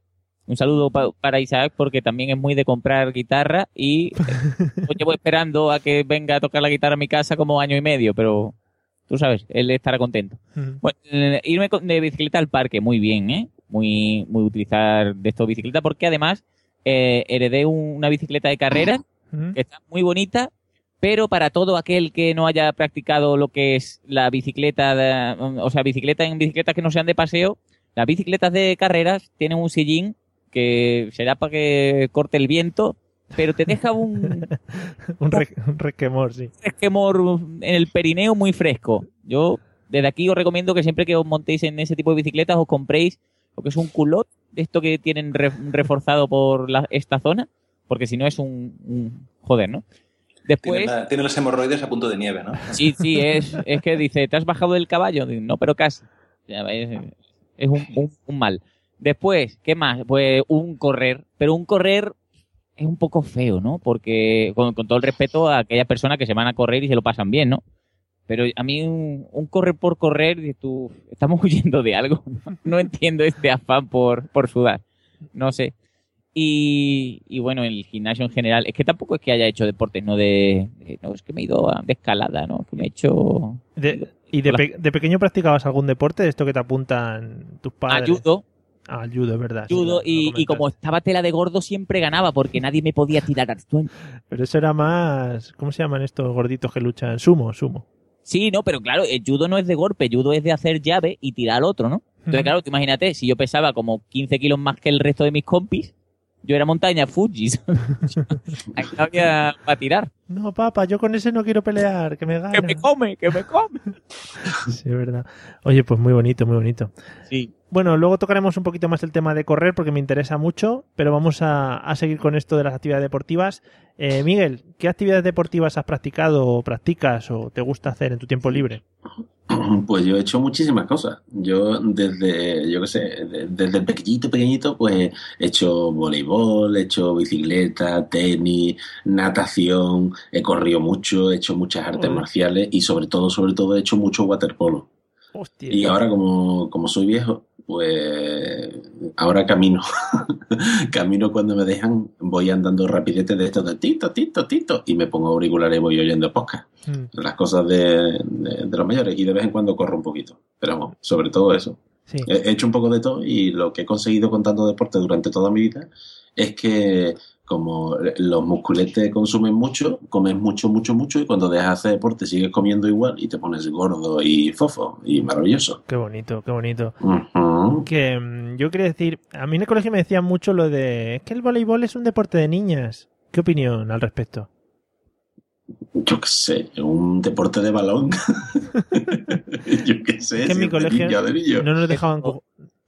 Un saludo pa- para Isaac porque también es muy de comprar guitarra y lo llevo esperando a que venga a tocar la guitarra a mi casa como año y medio, pero tú sabes, él estará contento. Bueno, eh, irme de bicicleta al parque, muy bien, ¿eh? Muy, muy utilizar de esto bicicleta porque además eh, heredé un- una bicicleta de carrera Ujú. que está muy bonita, pero para todo aquel que no haya practicado lo que es la bicicleta, de- o sea, bicicleta en bicicletas que no sean de paseo, las bicicletas de carreras tienen un sillín que será para que corte el viento, pero te deja un un, re- un resquemor, sí. resquemor en el perineo muy fresco. Yo desde aquí os recomiendo que siempre que os montéis en ese tipo de bicicletas os compréis lo que es un culot, de esto que tienen re- reforzado por la- esta zona, porque si no es un, un- joder, ¿no? Después, Tiene, la- tiene los hemorroides a punto de nieve, ¿no? sí, sí, es, es que dice, ¿te has bajado del caballo? Digo, No, pero casi. Es un, un- un mal. Después, ¿qué más? Pues un correr, pero un correr es un poco feo, ¿no? Porque, con, con todo el respeto a aquellas personas que se van a correr y se lo pasan bien, ¿no? Pero a mí un, un correr por correr, tú, estamos huyendo de algo. No entiendo este afán por, por sudar. No sé. Y, y bueno, el gimnasio en general, es que tampoco es que haya hecho deportes, no de, de- no, es que me he ido a- de escalada, ¿no? Que me he hecho De- ¿Y de, pe- de pequeño practicabas algún deporte? Esto que te apuntan tus padres. judo. Ah, el judo, es verdad. judo y, como estaba tela de gordo siempre ganaba porque nadie me podía tirar al suelo. Pero eso era más... ¿Cómo se llaman estos gorditos que luchan? Sumo, sumo. Sí, no, pero claro, el judo no es de golpe, judo es de hacer llave y tirar al otro, ¿no? Entonces, claro, tú imagínate, si yo pesaba como 15 kilos más que el resto de mis compis, Yo era montaña Fuji. Ahí había para tirar. No, papá, yo con ese no quiero pelear, que me gane. Que me come, que me come. Sí, es verdad. Oye, pues muy bonito, muy bonito. Sí. Bueno, luego tocaremos un poquito más el tema de correr porque me interesa mucho, pero vamos a, a seguir con esto de las actividades deportivas. Eh, Miguel, ¿qué actividades deportivas has practicado o practicas o te gusta hacer en tu tiempo libre? Pues yo he hecho muchísimas cosas. Yo desde, yo qué sé, de- desde pequeñito, pequeñito, pues he hecho voleibol, he hecho bicicleta, tenis, natación, he corrido mucho, he hecho muchas artes marciales y sobre todo, sobre todo he hecho mucho waterpolo. Hostia. Y ahora como, como soy viejo, pues ahora camino. camino cuando me dejan, voy andando rapidete de esto de tito, tito, tito, y me pongo auriculares y voy oyendo podcast. Mm, Las cosas de, de- de los mayores y de vez en cuando corro un poquito. Pero vamos, sobre todo eso. sí. He he hecho un poco de todo y lo que he conseguido con tanto deporte durante toda mi vida es que como los musculetes consumen mucho, comes mucho, mucho, mucho y cuando dejas de hacer deporte sigues comiendo igual y te pones gordo y fofo y maravilloso. Qué bonito, qué bonito. Que mm, yo quería decir, a mí en el colegio me decían mucho lo de es que el voleibol es un deporte de niñas. ¿Qué opinión al respecto? Yo qué sé, un deporte de balón. Yo qué sé. Es que en si mi colegio niño, de niño. no nos dejaban...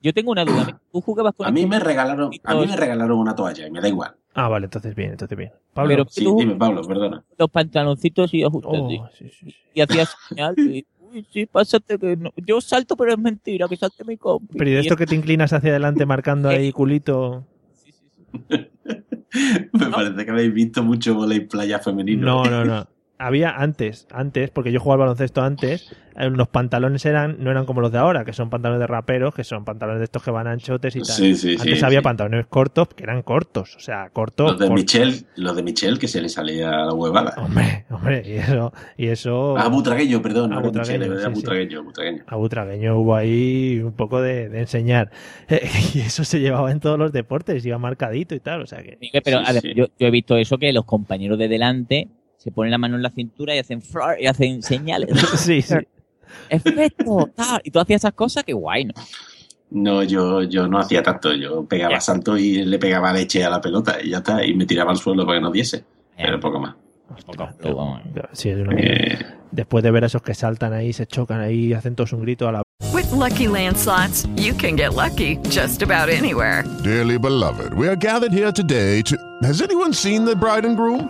Yo tengo una duda. ¿Tú jugabas con A mí me regalaron, a mí me regalaron una toalla y me da igual. Ah, vale, entonces bien, entonces bien. Pablo, Pero Sí, tú- dime, Pablo, perdona. los pantaloncitos y ajustados? Oh, sí, sí, sí. Y hacías señal. y, Uy, sí, pásate que no. Yo salto, pero es mentira, que salte mi compi. pero ¿y de esto que te inclinas hacia adelante marcando ahí culito? Me parece que habéis visto mucho volei playa femenino. No, no, no. Había antes, antes, porque yo jugaba al baloncesto antes, eh, los pantalones eran, no eran como los de ahora, que son pantalones de raperos, que son pantalones de estos que van anchotes y tal. Sí, sí, antes sí, había sí. pantalones cortos que eran cortos, o sea, cortos. Los de cortos. Michel, los de Michel que se le salía la huevada. Hombre, hombre, y eso, y eso. Ah, butragueño, perdón, era butragueño, Michel, era sí, sí. butragueño, butragueño. A Butragueño hubo ahí un poco de, de enseñar. y eso se llevaba en todos los deportes, iba marcadito y tal, o sea que. Pero Sí, a ver, sí. Yo, yo he visto eso que los compañeros de delante se ponen la mano en la cintura y hacen flor y hacen señales. Sí, sí. Efecto, tal. Y tú hacías esas cosas, que guay, ¿no? No, yo, yo no hacía tanto, yo pegaba Ya. salto y le pegaba leche a la pelota y ya está, y me tiraba al suelo para que no diese, pero poco más. Luego, Sí, es una- Eh, Después de ver a esos que saltan ahí, se chocan ahí y hacen todos un grito a la. With Lucky Land slots, you can get lucky just about anywhere. Dearly beloved, we are gathered here today to. Has anyone seen the bride and groom?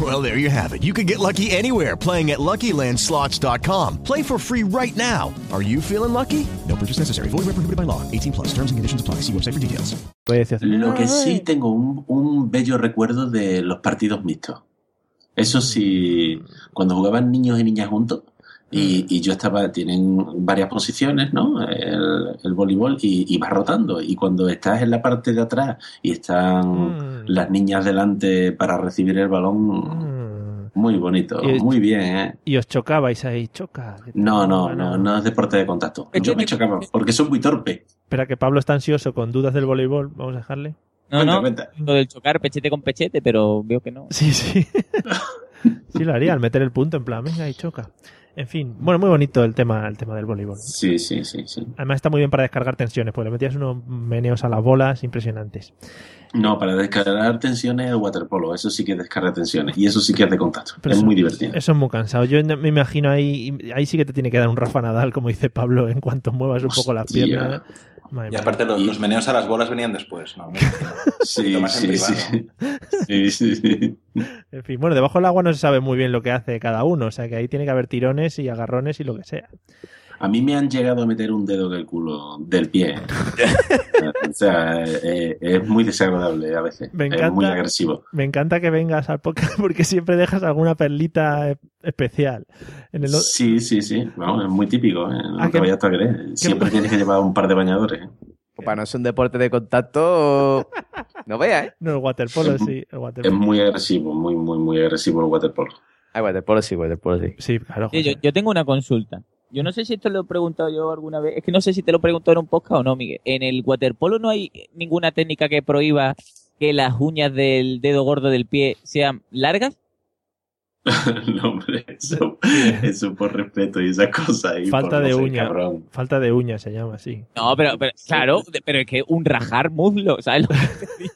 Well, there you have it. You can get lucky anywhere playing at LuckyLandSlots.com. Play for free right now. Are you feeling lucky? No purchase necessary. Void where prohibited by law. 18 plus. Terms and conditions apply. See website for details. Lo que sí tengo un, un bello recuerdo de los partidos mixtos. Eso sí, cuando jugaban niños y niñas juntos, y, y yo estaba, tienen varias posiciones, ¿no? El, el voleibol, y, y vas rotando. Y cuando estás en la parte de atrás y están las niñas delante para recibir el balón, muy bonito, Y- muy bien, ¿eh? Y os chocabais ahí, choca. No, no, no, no es deporte de contacto. Yo me chocaba porque soy muy torpe. Espera, que Pablo está ansioso con dudas del voleibol. Vamos a dejarle. No, no, lo del chocar pechete con pechete, pero veo que no. Sí, sí. sí lo haría, al meter el punto en plan, venga y choca. En fin, bueno, muy bonito el tema, el tema del voleibol. Sí, sí, sí, sí. Además está muy bien para descargar tensiones, porque le metías unos meneos a las bolas impresionantes. No, para descargar tensiones el waterpolo, eso sí que descarga tensiones y eso sí que es de contacto. Pero es eso- muy divertido. Eso es muy cansado. Yo me imagino ahí, ahí sí que te tiene que dar un Rafa Nadal, como dice Pablo, en cuanto muevas un poco las Hostia. piernas. Madre Y aparte los, los meneos a las bolas venían después, ¿no? Sí, Lo más en sí, sí. Sí, sí, sí. En fin, bueno, debajo del agua no se sabe muy bien lo que hace cada uno, o sea que ahí tiene que haber tirones y agarrones y lo que sea. A mí me han llegado a meter un dedo en el culo del pie. o sea, eh, es muy desagradable a veces. Me Es muy agresivo. Me encanta que vengas al podcast porque siempre dejas alguna perlita e- especial. En el o- Sí, sí, sí. Vamos, es muy típico. ¿eh? No Ah, te que- vayas a creer. Siempre tienes que llevar un par de bañadores. ¿eh? Para no ser un deporte de contacto, no veas, ¿eh? No, el waterpolo sí. El Es muy agresivo, muy, muy, muy agresivo el waterpolo. Ah, waterpolo sí, waterpolo sí. Sí, claro. Sí, yo, yo tengo una consulta. Yo no sé si esto lo he preguntado yo alguna vez. Es que no sé si te lo he preguntado en un podcast o no, Miguel. En el waterpolo no hay ninguna técnica que prohíba que las uñas del dedo gordo del pie sean largas. no, hombre, eso, eso por respeto y esas cosas. Y Falta por no de ser uña. cabrón. Falta de uña se llama así. No, pero, pero claro, pero es que un rajar muslo, ¿sabes? lo que te digo?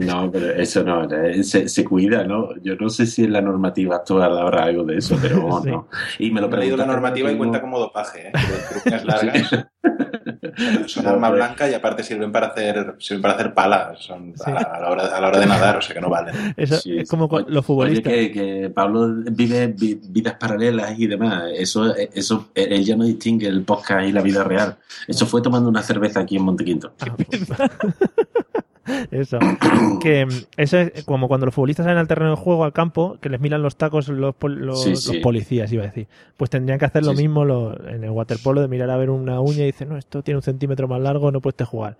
No, pero eso no, eh, se, se cuida, ¿no? Yo no sé si en la normativa actual habrá algo de eso, pero vamos, Sí. no. Y me lo He leído la normativa y cuenta como dopaje, ¿eh? Uñas largas. Son No, arma blanca y aparte sirven para hacer, sirven para hacer palas. Son a, a la hora, a la hora de nadar, o sea que no valen. Eso Sí, es como con los futbolistas. Oye, que, que Pablo vive vi- vidas paralelas y demás. Eso, eso, él ya no distingue el podcast y la vida real. Eso fue tomando una cerveza aquí en Montequinto. Eso. que mm, eso es como cuando los futbolistas salen al terreno de juego, al campo, que les miran los tacos los, pol- los, Sí, los sí. policías, iba a decir. Pues tendrían que hacer lo Sí, mismo en el waterpolo, de mirar a ver una uña y decir, no, esto tiene un centímetro más largo, no puedes jugar.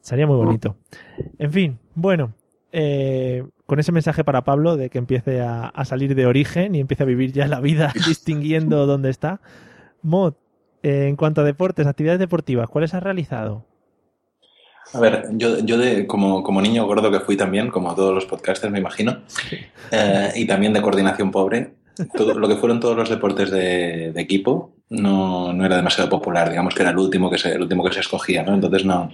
Sería muy bonito. En fin, bueno. eh, con ese mensaje para Pablo de que empiece a, a salir de origen y empiece a vivir ya la vida distinguiendo dónde está. Mod, eh, en cuanto a deportes, actividades deportivas, ¿cuáles has realizado? A ver, yo, yo de, como, como niño gordo que fui también, como todos los podcasters me imagino, eh, y también de coordinación pobre, todo, lo que fueron todos los deportes de, de equipo no, no era demasiado popular, digamos que era el último que se, el último que se escogía, ¿no? Entonces no,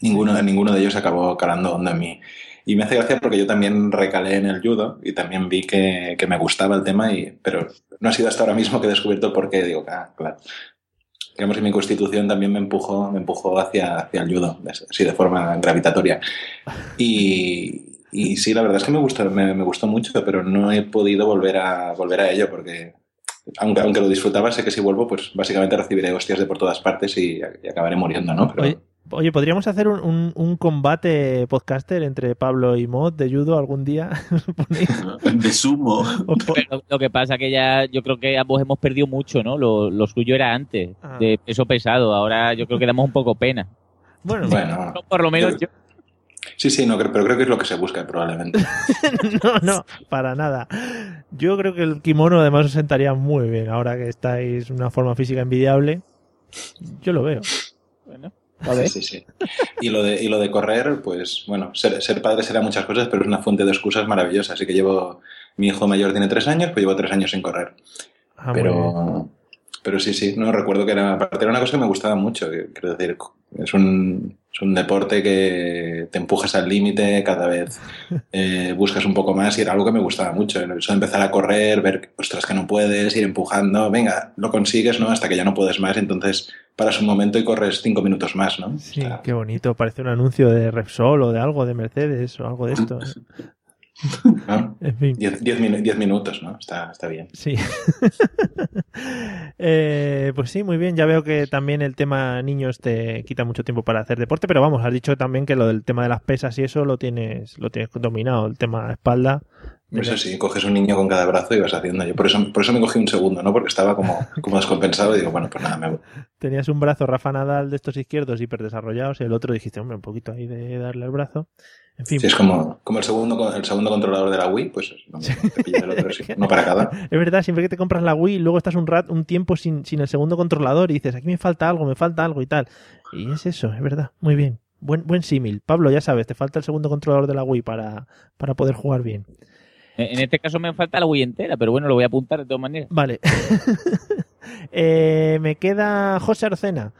ninguno, ninguno de ellos acabó calando hondo en mí. Y me hace gracia porque yo también recalé en el judo y también vi que, que me gustaba el tema, y, pero no ha sido hasta ahora mismo que he descubierto el porqué. Digo, ah, claro. Digamos que mi constitución también me empujó, me empujó hacia, hacia el judo, así de forma gravitatoria. Y, y sí, la verdad es que me gustó, me, me gustó mucho, pero no he podido volver a, volver a ello porque, aunque, aunque lo disfrutaba, sé que si vuelvo, pues básicamente recibiré hostias de por todas partes y, y acabaré muriendo, ¿no? Pero, Oye, oye, podríamos hacer un, un- un combate podcaster entre Pablo y Mod de judo algún día. De sumo. Pero lo que pasa que ya yo creo que ambos hemos perdido mucho, ¿no? Lo, lo suyo era antes, Ah. de peso pesado. Ahora yo creo que damos un poco pena. Bueno, Bueno. No, por lo menos yo. Sí, sí, no, creo- pero creo que es lo que se busca probablemente. no, no, para nada. Yo creo que el kimono además os sentaría muy bien ahora que estáis en una forma física envidiable. Yo lo veo. Bueno, Sí, sí. Y lo de, y lo de correr, pues bueno, ser, ser padre será muchas cosas, pero es una fuente de excusas maravillosa. Así que llevo, mi hijo mayor tiene tres años, pues llevo tres años sin correr. Ah, pero, pero sí, sí, no recuerdo que era, aparte era una cosa que me gustaba mucho. Quiero decir, es un, es un deporte que te empujas al límite, cada vez eh, buscas un poco más y era algo que me gustaba mucho. Eso de empezar a correr, ver, ostras, que no puedes, ir empujando, venga, lo consigues, ¿no? Hasta que ya no puedes más, entonces paras un momento y corres cinco minutos más, ¿no? Sí, qué bonito. Parece un anuncio de Repsol o de algo, de Mercedes o algo de esto. ¿no? En fin. Diez, diez diez minutos, ¿no? Está, está bien. Sí. Eh, pues sí, muy bien. Ya veo que también el tema niños te quita mucho tiempo para hacer deporte, pero vamos, has dicho también que lo del tema de las pesas y eso lo tienes, lo tienes dominado. El tema espalda. Eso sí, coges un niño con cada brazo y vas haciendo. Yo por eso, por eso me cogí un segundo, ¿no? Porque estaba como, como descompensado y digo, bueno, pues nada, me voy. Tenías un brazo Rafa Nadal de estos izquierdos hiperdesarrollados y el otro dijiste, hombre, un poquito ahí de darle el brazo. En fin. Sí, es como, como el, segundo, el segundo controlador de la Wii, pues mismo, te pillas el otro, sí, uno para cada. Es verdad, siempre que te compras la Wii, luego estás un rat, un tiempo sin, sin el segundo controlador y dices, aquí me falta algo, me falta algo y tal. Y es eso, es verdad. Muy bien. Buen, buen símil. Pablo, ya sabes, te falta el segundo controlador de la Wii para, para poder jugar bien. En en este caso me falta la Wii entera, pero bueno, lo voy a apuntar de todas maneras. Vale. Eh, me queda José Arcena.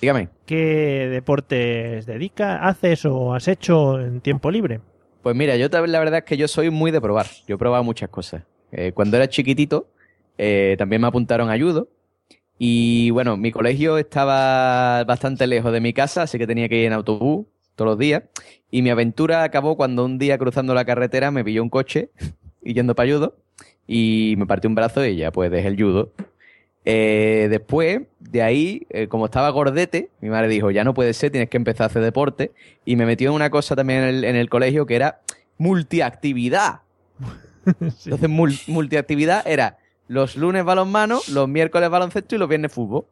Dígame. ¿Qué deportes dedica, haces o has hecho en tiempo libre? Pues mira, yo la verdad es que yo soy muy de probar. Yo he probado muchas cosas. Eh, cuando era chiquitito, eh, también me apuntaron a judo. Y bueno, mi colegio estaba bastante lejos de mi casa, así que tenía que ir en autobús todos los días. Y mi aventura acabó cuando un día cruzando la carretera me pilló un coche y yendo para judo y me partió un brazo y ya pues dejé el judo. Eh, después, de ahí, eh, como estaba gordete, mi madre dijo, ya no puede ser, tienes que empezar a hacer deporte. Y me metió en una cosa también en el, en el colegio que era multiactividad. Entonces, mul- multiactividad era los lunes balonmano, los miércoles baloncesto y los viernes fútbol.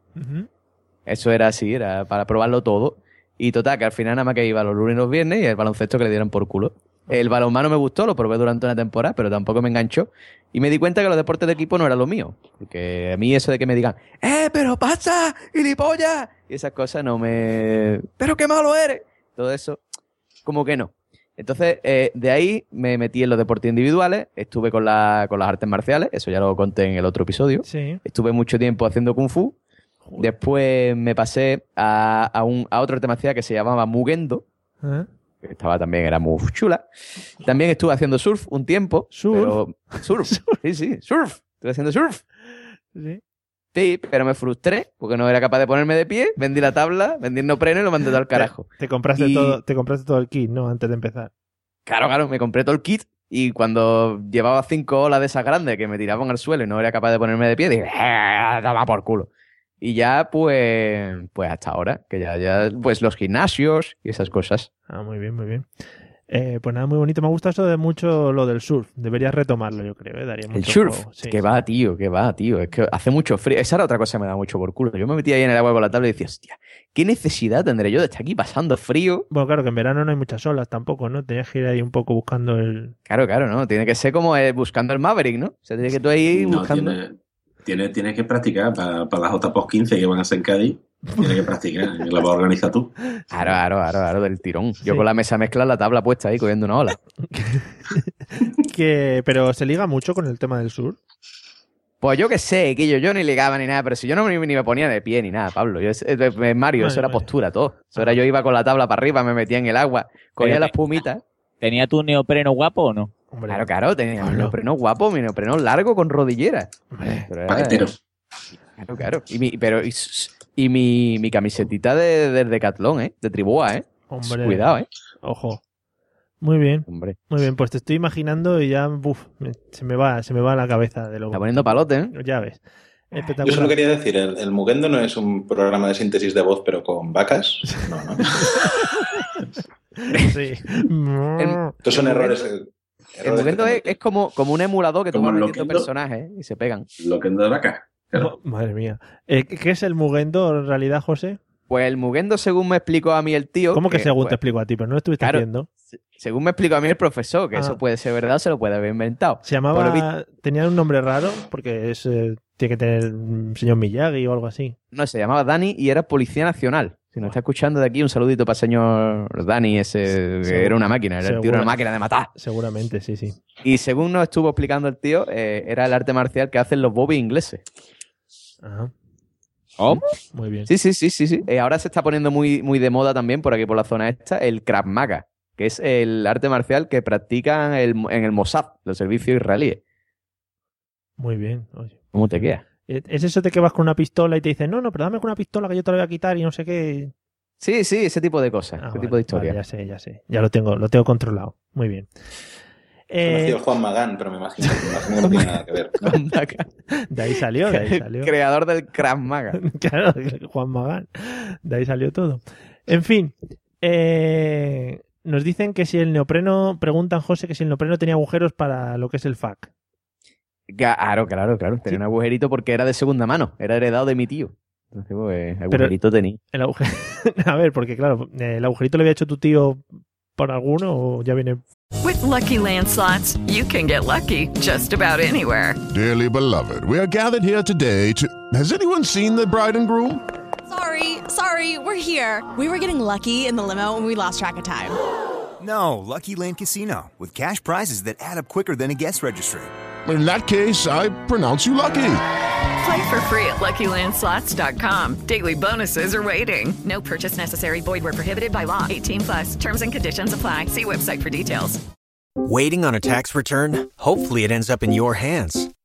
Eso era así, era para probarlo todo. Y total, que al final nada más que iba los lunes y los viernes y el baloncesto que le dieran por culo. El balonmano me gustó, lo probé durante una temporada, pero tampoco me enganchó. Y me di cuenta que los deportes de equipo no era lo mío. Porque a mí eso de que me digan, ¡eh, pero pasa! ¡Gilipollas! Y esas cosas no me... ¡Pero qué malo eres! Todo eso, como que no. Entonces, eh, de ahí me metí en los deportes individuales, estuve con, la- con las artes marciales, eso ya lo conté en el otro episodio. Sí. Estuve mucho tiempo haciendo kung fu. Después me pasé a, a, un, a otra arte marcial que se llamaba Mugendo, ¿Eh? Que estaba también, era muy chula. También estuve haciendo surf un tiempo. ¿Surf? surf, sí, sí, surf. Estuve haciendo surf. Sí. Sí, pero me frustré porque no era capaz de ponerme de pie, vendí la tabla, vendí el neopreno y lo mandé todo al carajo. Te compraste, Y- todo, te compraste todo el kit, ¿no? Antes de empezar. Claro, claro, me compré todo el kit y cuando llevaba cinco olas de esas grandes que me tiraban al suelo y no era capaz de ponerme de pie, dije, "Eh, toma por culo. Y ya, pues, pues hasta ahora, que ya, ya, pues los gimnasios y esas cosas. Ah, muy bien, muy bien. Eh, pues nada, muy bonito. Me gusta eso de mucho lo del surf. Deberías retomarlo, yo creo. ¿eh? Daría El mucho surf, juego, sí. que va, tío, que va, tío. Es que hace mucho frío. Esa era otra cosa que me da mucho por culo. Yo me metía ahí en el agua con la tabla y decía, hostia, ¿qué necesidad tendré yo de estar aquí pasando frío? Bueno, claro que en verano no hay muchas olas tampoco, ¿no? Tenías que ir ahí un poco buscando el... Claro, claro, ¿no? Tiene que ser como eh, buscando el Maverick, ¿no? O sea, tiene que tú ahí No, buscando. tiene, tiene, tienes que practicar para, para las JPOS 15 que van a ser en Cádiz. Tienes que practicar, la vas a organizar tú. Claro, claro, claro, claro, del tirón. Yo con la mesa mezcla la tabla puesta ahí cogiendo una ola. que Pero se liga mucho con el tema del surf. Pues yo qué sé, que yo, yo ni ligaba ni nada, pero si yo no me, ni me ponía de pie ni nada, Pablo. Yo, es Mario, eso era postura, todo. Eso era yo iba con la tabla para arriba, me metía en el agua, cogía Pero la te- espumita. ¿Tenía tu neopreno guapo o no? Claro, claro, tenía mi neopreno guapo, mi neopreno largo con rodillera. Pero era-. Claro, claro. Y mi, pero, y, mi, mi camisetita de, de Decathlon, ¿eh? De Triboa, ¿eh? Hombre. Cuidado, ¿eh? Ojo. Muy bien. Hombre. Muy bien, pues te estoy imaginando y ya uf, me- se me va, se me va la cabeza de lo. Está poniendo palote, ¿eh? Ya ves. Yo Espectacular. solo quería decir, el, el Mugendo no es un programa de síntesis de voz, pero con vacas. No, no. Sí. Estos son errores. El que es, es como, como un emulador que tú Como vas metiendo Loquendo. personajes ¿eh? y se pegan. Lo que anda de vaca. Oh, madre mía. Eh, ¿Qué es el Mugendo en realidad, José? Pues el Mugendo, según me explicó a mí el tío. ¿Cómo que según pues, te explico a ti? Pero no lo estuviste claro, haciendo. Según me explicó a mí el profesor, que Ah. eso puede ser verdad o se lo puede haber inventado. Se llamaba. Tenía un nombre raro porque es, eh, tiene que tener un señor Miyagi o algo así. No, se llamaba Dani y era policía nacional. Si nos está escuchando de aquí, un saludito para el señor Dani, ese que era una máquina, era el tío una máquina de matar. Seguramente, sí, sí. Y según nos estuvo explicando el tío, eh, era el arte marcial que hacen los bobbies ingleses. Ajá. ¿Cómo? Muy bien. Sí, sí, sí, sí, sí. Eh, ahora se está poniendo muy, muy de moda también por aquí por la zona esta el Krav Maga, que es el arte marcial que practican el- en el Mossad, los servicios israelíes. Muy bien. Oye. ¿Cómo te queda? ¿Es eso de que vas con una pistola y te dicen, no, no, pero dame con una pistola que yo te la voy a quitar y no sé qué? Sí, sí, ese tipo de cosas, Ah, ese vale, tipo de historia. vale, ya sé, ya sé. Ya lo tengo, lo tengo controlado. Muy bien. Eh, al Juan Magán, pero me imagino, me imagino que no tiene nada que ver. ¿no? de ahí salió, de ahí salió. Creador del Krav Maga. Claro, Juan Magán. De ahí salió todo. En fin, eh, nos dicen que si el neopreno, preguntan José que si el neopreno tenía agujeros para lo que es el FAC. Claro, claro, claro. Tenía un agujerito porque era de segunda mano, era heredado de mi tío. Entonces, pues, agujerito tenía. El aguje- A ver, porque claro, ¿el agujerito le había hecho tu tío por alguno o ya viene With Lucky Land slots, you can get lucky just about anywhere. Dearly beloved, we are gathered here today to. Has anyone seen the bride and groom? Sorry, sorry, we're here. We were getting lucky in the limo and we lost track of time. No, Lucky Land Casino, with cash prizes that add up quicker than a guest registry. In that case, I pronounce you lucky. Play for free at LuckyLandSlots.com. Daily bonuses are waiting. No purchase necessary. Void where prohibited by law. 18 plus. Terms and conditions apply. See website for details. Waiting on a tax return? Hopefully, it ends up in your hands.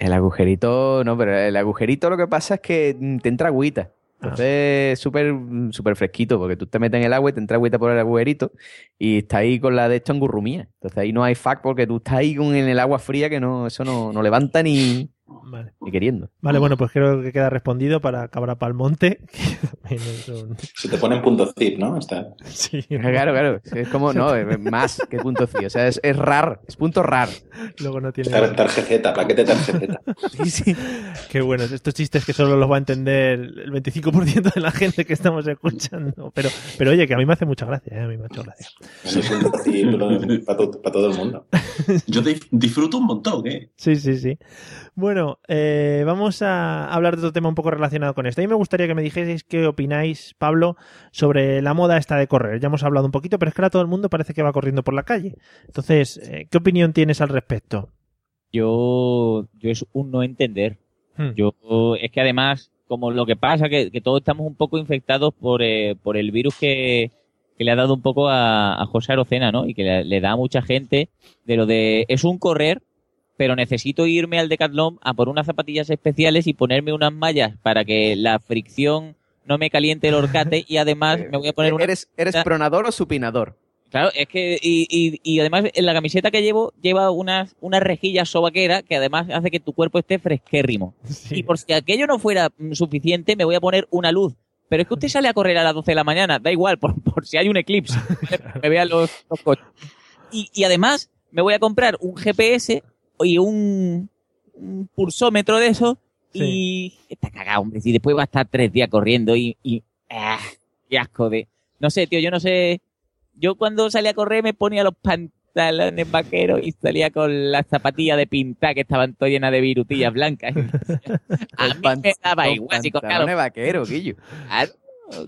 El agujerito, no, pero el agujerito lo que pasa es que te entra agüita. Entonces es súper súper fresquito, porque tú te metes en el agua y te entra agüita por el agujerito y está ahí con la de esto engurrumía. Entonces ahí no hay fac porque tú estás ahí con en el agua fría que no, eso no, no levanta ni, Vale. ni queriendo. Vale, bueno, pues creo que queda respondido para Cabra Palmonte. un- Se te pone en punto zip, ¿no? Está... Sí. Claro, claro. Es como, no, es más que punto C. O sea, es, es rar, es punto rar. Luego no tiene. Tar- Tarjeta, paquete tarjeta. Sí, sí. Qué bueno. Estos chistes que solo los va a entender el 25% de la gente que estamos escuchando. Pero, pero oye, que a mí me hace mucha gracia, ¿eh? A mí me ha hecho gracia. Sí, zip, para, to- para todo el mundo. Yo disfruto un montón, ¿eh? Sí, sí, sí. Bueno, eh, vamos a hablar de otro tema un poco relacionado con esto. A mí me gustaría que me dijeseis qué opináis, Pablo, sobre la moda esta de correr. Ya hemos hablado un poquito, pero es que ahora todo el mundo parece que va corriendo por la calle. Entonces, eh, ¿qué opinión tienes al respecto? Yo, yo es un no entender. Hmm. Yo, es que además, como lo que pasa, que, que todos estamos un poco infectados por, eh, por el virus que, que le ha dado un poco a, a José Arocena, ¿no? Y que le, le da a mucha gente de lo de, es un correr, pero necesito irme al Decathlon a por unas zapatillas especiales y ponerme unas mallas para que la fricción no me caliente el horcate y además me voy a poner una... ¿Eres, eres pronador o supinador? Claro, es que, y, y, y además en la camiseta que llevo lleva unas, unas rejillas sobaquera que además hace que tu cuerpo esté fresquérrimo. Y por si aquello no fuera mm, suficiente, me voy a poner una luz. Pero es que usted sale a correr a las 12 de la mañana, da igual, por, por si hay un eclipse, me vean los, los coches. Y, y además me voy a comprar un GPS y un, un pulsómetro de eso y está cagado, hombre. Si después va a estar tres días corriendo y, y ah, qué asco de... No sé, tío, yo no sé... Yo cuando salía a correr me ponía los pantalones vaqueros y salía con las zapatillas de pintar que estaban todas llenas de virutillas blancas. a mí me daba igual, pantalones vaqueros, Guillo. Claro,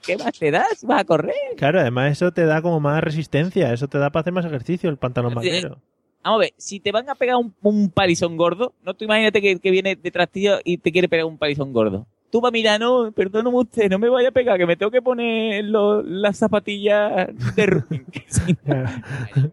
¿Qué más te das? ¿Vas a correr? Claro, además eso te da como más resistencia, eso te da para hacer más ejercicio el pantalón vaquero. Vamos a ver, si te van a pegar un, un palizón gordo, no tú imagínate que, que viene detrás tío y te quiere pegar un palizón gordo. Tú vas a mirar, no, perdóname usted, no me vaya a pegar, que me tengo que poner lo- las zapatillas de running.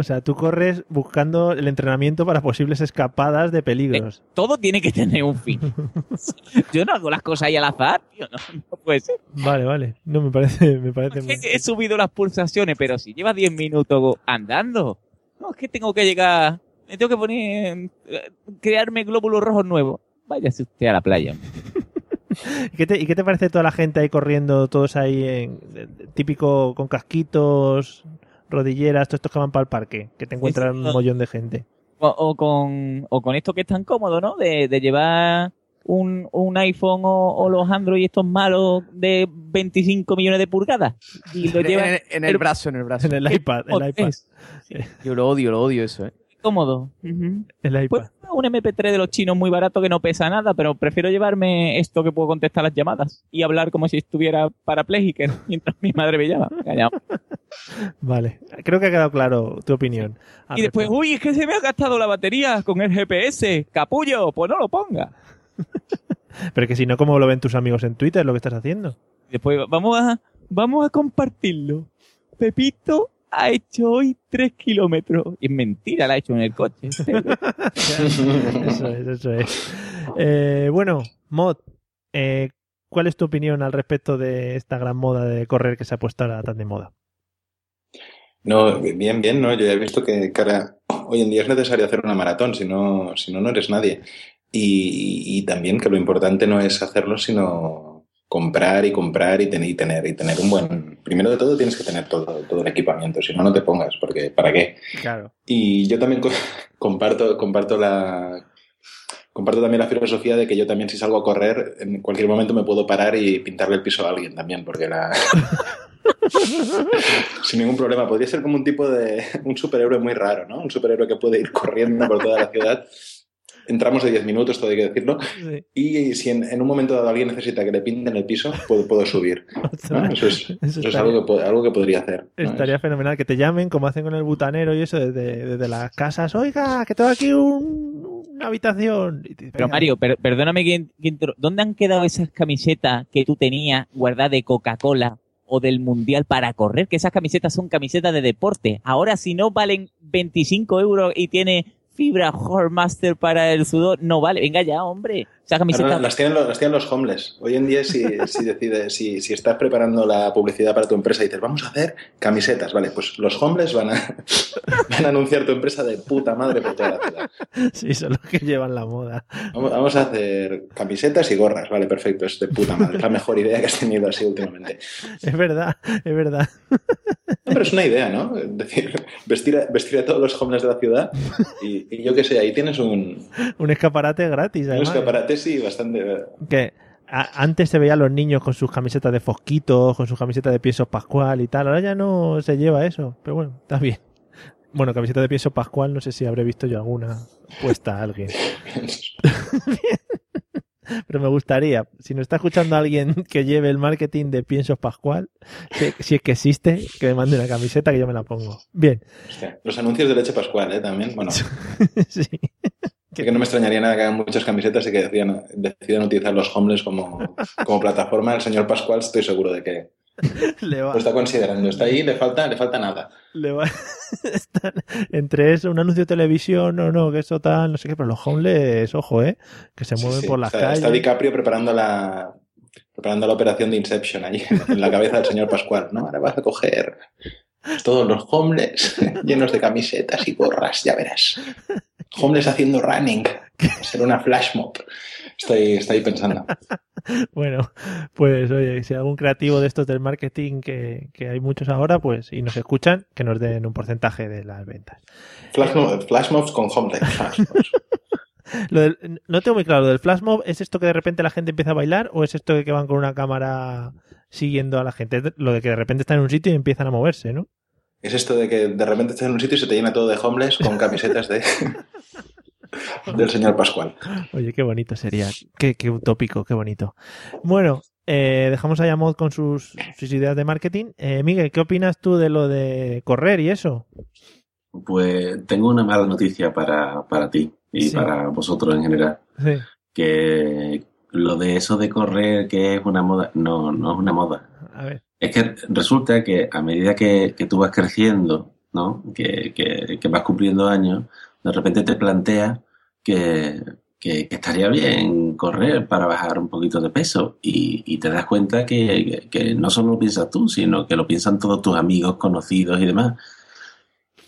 O sea, tú corres buscando el entrenamiento para posibles escapadas de peligros. Todo tiene que tener un fin. Yo no hago las cosas ahí al azar, tío, no, no puede ser. Vale, vale. No, me parece, me parece muy... He subido las pulsaciones, pero si llevas 10 minutos andando, no, es que tengo que llegar, me tengo que poner, eh, crearme glóbulos rojos nuevos. Váyase usted a la playa. ¿Y qué, te, ¿Y qué te parece toda la gente ahí corriendo, todos ahí en típico con casquitos, rodilleras, todos estos que van para el parque, que te encuentran un mollón de gente? O, o con, o con esto que es tan cómodo, ¿no? De, de llevar un, un iPhone o, o los Android estos malos de 25 millones de pulgadas. Y lo lleva en, el, en el brazo, en el brazo. En el iPad, el iPad. Yo lo odio, lo odio eso, ¿eh? cómodo. El iPad. Pues un MP3 de los chinos muy barato que no pesa nada, pero prefiero llevarme esto que puedo contestar las llamadas y hablar como si estuviera parapléjico mientras mi madre me llama. Vale, creo que ha quedado claro tu opinión. Y después, uy, es que se me ha gastado la batería con el GPS. Capullo, pues no lo ponga. Pero que si no, ¿cómo lo ven tus amigos en Twitter lo que estás haciendo? Después vamos a, vamos a compartirlo. Pepito ha hecho hoy tres kilómetros. Y es mentira, la ha hecho en el coche. eso es, eso es. Eh, bueno, Mod, eh, ¿cuál es tu opinión al respecto de esta gran moda de correr que se ha puesto ahora tan de moda? No, bien, bien, ¿no? Yo ya he visto que, ahora, hoy en día es necesario hacer una maratón, si no, si no, no eres nadie. Y, y también que lo importante no es hacerlo, sino comprar y comprar y tener y tener y tener un buen... Primero de todo tienes que tener todo, todo el equipamiento, si no, no te pongas, porque ¿para qué? Claro. Y yo también co- comparto, comparto la... Comparto también la filosofía de que yo también si salgo a correr, en cualquier momento me puedo parar y pintarle el piso a alguien también, porque la... Sin ningún problema. Podría ser como un tipo de... un superhéroe muy raro, ¿no? Un superhéroe que puede ir corriendo por toda la ciudad entramos de 10 minutos, todo hay que decirlo. Sí. Y si en, en un momento dado alguien necesita que le pinten el piso, puedo, puedo subir. ¿no? Eso es, Eso eso es estaría- algo, que, algo que podría hacer. ¿no? Estaría fenomenal que te llamen, como hacen con el butanero y eso, desde, desde las casas. Oiga, que tengo aquí un- una habitación. Pero Mario, per- perdóname que, que intro- ¿dónde han quedado esas camisetas que tú tenías guardadas de Coca-Cola o del Mundial para correr? Que esas camisetas son camisetas de deporte. Ahora si no valen 25 euros y tiene fibra Hormaster para el sudor, no vale. Venga ya, hombre. Las, tienen los, las tienen los homeless. Hoy en día, si, si decides, si, si estás preparando la publicidad para tu empresa y dices, vamos a hacer camisetas, vale, pues los homeless van a, van a anunciar tu empresa de puta madre por toda la ciudad. Sí, son los que llevan la moda. Vamos, vamos a hacer camisetas y gorras, vale, perfecto, es de puta madre. Es la mejor idea que has tenido así últimamente. Es verdad, es verdad. No, pero es una idea, ¿no? Es decir, vestir a, vestir a todos los homeless de la ciudad y, y yo qué sé, ahí tienes un, Un escaparate gratis, un además. escaparate, sí, bastante... Que a- antes se veía a los niños con sus camisetas de fosquitos, con sus camisetas de pienso pascual y tal. Ahora ya no se lleva eso. Pero bueno, está bien. Bueno, camiseta de pienso pascual, no sé si habré visto yo alguna puesta a alguien. Pero me gustaría, si nos está escuchando alguien que lleve el marketing de Piensos Pascual, si, si es que existe, que me mande una camiseta que yo me la pongo. Bien. Hostia, Los anuncios de leche pascual, ¿eh? También, bueno. sí. Que no me extrañaría nada que hagan muchas camisetas y que decidan, decidan utilizar los homeless como, como plataforma. El señor Pascual estoy seguro de que Le va, lo está considerando. Está ahí, le falta, le falta nada. le va- están entre eso, un anuncio de televisión o no, que eso tal, no sé qué, pero los homeless, ojo, ¿eh? Que se mueven Sí, por las está, calles. está DiCaprio preparando la, preparando la operación de Inception allí en la cabeza del señor Pascual. ¿no? Ahora vas a coger todos los homeless llenos de camisetas y gorras, ya verás. Homeless haciendo running. Será una flash mob. Estoy, estoy pensando. Bueno, pues oye, si algún creativo de estos del marketing, que, que hay muchos ahora, pues, y nos escuchan, que nos den un porcentaje de las ventas. Flash, mob- flash mobs con homeless. Flash mobs. Lo del- no tengo muy claro, ¿lo del flash mob es esto que de repente la gente empieza a bailar o es esto de que van con una cámara siguiendo a la gente? Lo de que de repente están en un sitio y empiezan a moverse, ¿no? Es esto de que de repente estás en un sitio y se te llena todo de homeless con camisetas de del señor Pascual. Oye, qué bonito sería. Qué, qué utópico, qué bonito. Bueno, eh, dejamos a Yamod con sus, sus ideas de marketing. Eh, Miguel, ¿qué opinas tú de lo de correr y eso? Pues tengo una mala noticia para, para ti y Sí. para vosotros en general. Sí. Que lo de eso de correr, que es una moda, no, no es una moda. A ver. Es que resulta que a medida que, que tú vas creciendo, ¿no? Que, que- vas cumpliendo años, de repente te planteas que, estaría bien correr para bajar un poquito de peso y, y te das cuenta que no solo lo piensas tú, sino que lo piensan todos tus amigos, conocidos y demás.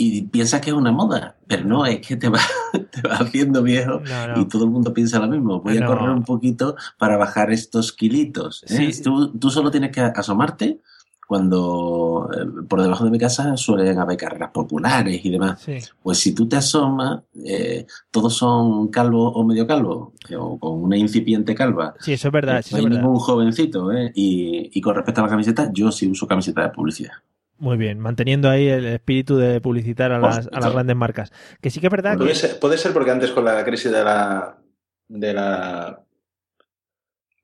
Y piensas que es una moda, pero no, es que te vas te vas haciendo viejo No, no. y todo el mundo piensa lo mismo. Voy No. a correr un poquito para bajar estos kilitos. ¿eh? Sí. Tú, tú solo tienes que asomarte cuando eh, por debajo de mi casa suelen haber carreras populares y demás. Sí. Pues si tú te asomas, eh, todos son calvos o medio calvos, o con una incipiente calva. Sí, eso es verdad. sí, no eso hay es verdad. ningún jovencito, ¿eh? Y, y con respecto a la camiseta, yo sí uso camiseta de publicidad. Muy bien, manteniendo ahí el espíritu de publicitar a las, a las grandes marcas. Que sí que es verdad Puede que... ser, puede ser porque antes con la crisis de la. de la.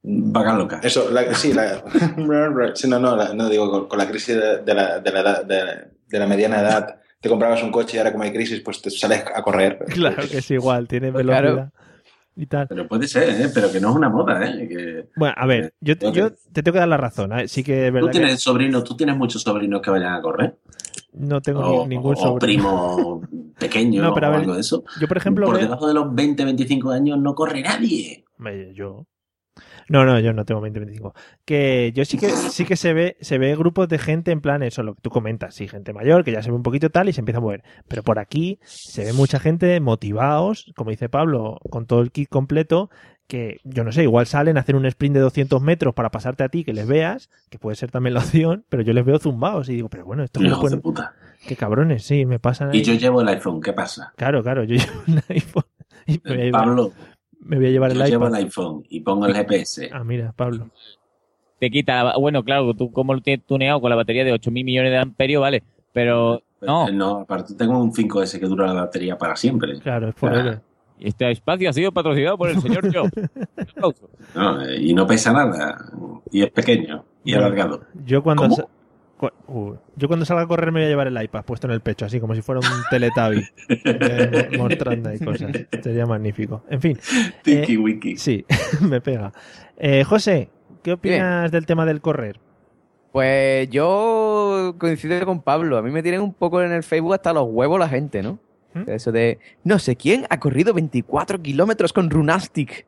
Vaca loca. Eso, la, sí, la. sí, no, no, la- no digo, con, con la crisis de, de la, de, la edad- de- de la mediana edad, te comprabas un coche y ahora como hay crisis, pues te sales a correr. Claro que es igual, tiene velocidad y tal. Pero puede ser, ¿eh? Pero que no es una moda, ¿eh? Que... Bueno, a ver, yo, te- yo te tengo que dar la razón. ¿eh? Sí que es Tú que tienes sobrinos, tú tienes muchos sobrinos que vayan a correr. no tengo O, ni- ningún o sobrino. primo pequeño No, pero a o ver, algo de eso. Yo, por ejemplo, Por debajo de los 20, 25 años no corre nadie. Yo. No, no, yo no tengo 20, 25. Que yo sí que sí que se ve se ve grupos de gente en plan eso, lo que tú comentas, sí, gente mayor que ya se ve un poquito tal y se empieza a mover. Pero por aquí se ve mucha gente motivados, como dice Pablo, con todo el kit completo, que yo no sé, igual salen a hacer un sprint de 200 metros para pasarte a ti, que les veas, que puede ser también la opción, pero yo les veo zumbados y digo, pero bueno, esto Hijos de puta. Qué cabrones, sí, me pasan ahí. Y yo llevo el iPhone, ¿qué pasa? Claro, claro, yo llevo un iPhone y me Pablo, me voy a llevar el yo llevo iPad. el iPhone y pongo el GPS. Ah, mira, Pablo. Te quita, la- bueno, claro, tú como lo tienes tuneado con la batería de 8.000 millones de amperios, vale, pero no. Eh, No, aparte tengo un 5S que dura la batería para siempre. Claro, es sea, forever. Este espacio ha sido patrocinado por el señor Job. Un aplauso. No, eh, y no pesa nada. Y es pequeño y Bueno, alargado. Yo cuando, uh, yo cuando salga a correr me voy a llevar el iPad puesto en el pecho, así como si fuera un Teletubby. eh, mo- mostrando ahí cosas. Sería magnífico. En fin. Tiki eh, wiki. Sí, me pega. Eh, José, ¿qué opinas del tema del correr? Pues yo coincido con Pablo. A mí me tienen un poco en el Facebook hasta los huevos la gente, ¿no? Eso de, no sé quién ha corrido 24 kilómetros con Runastic.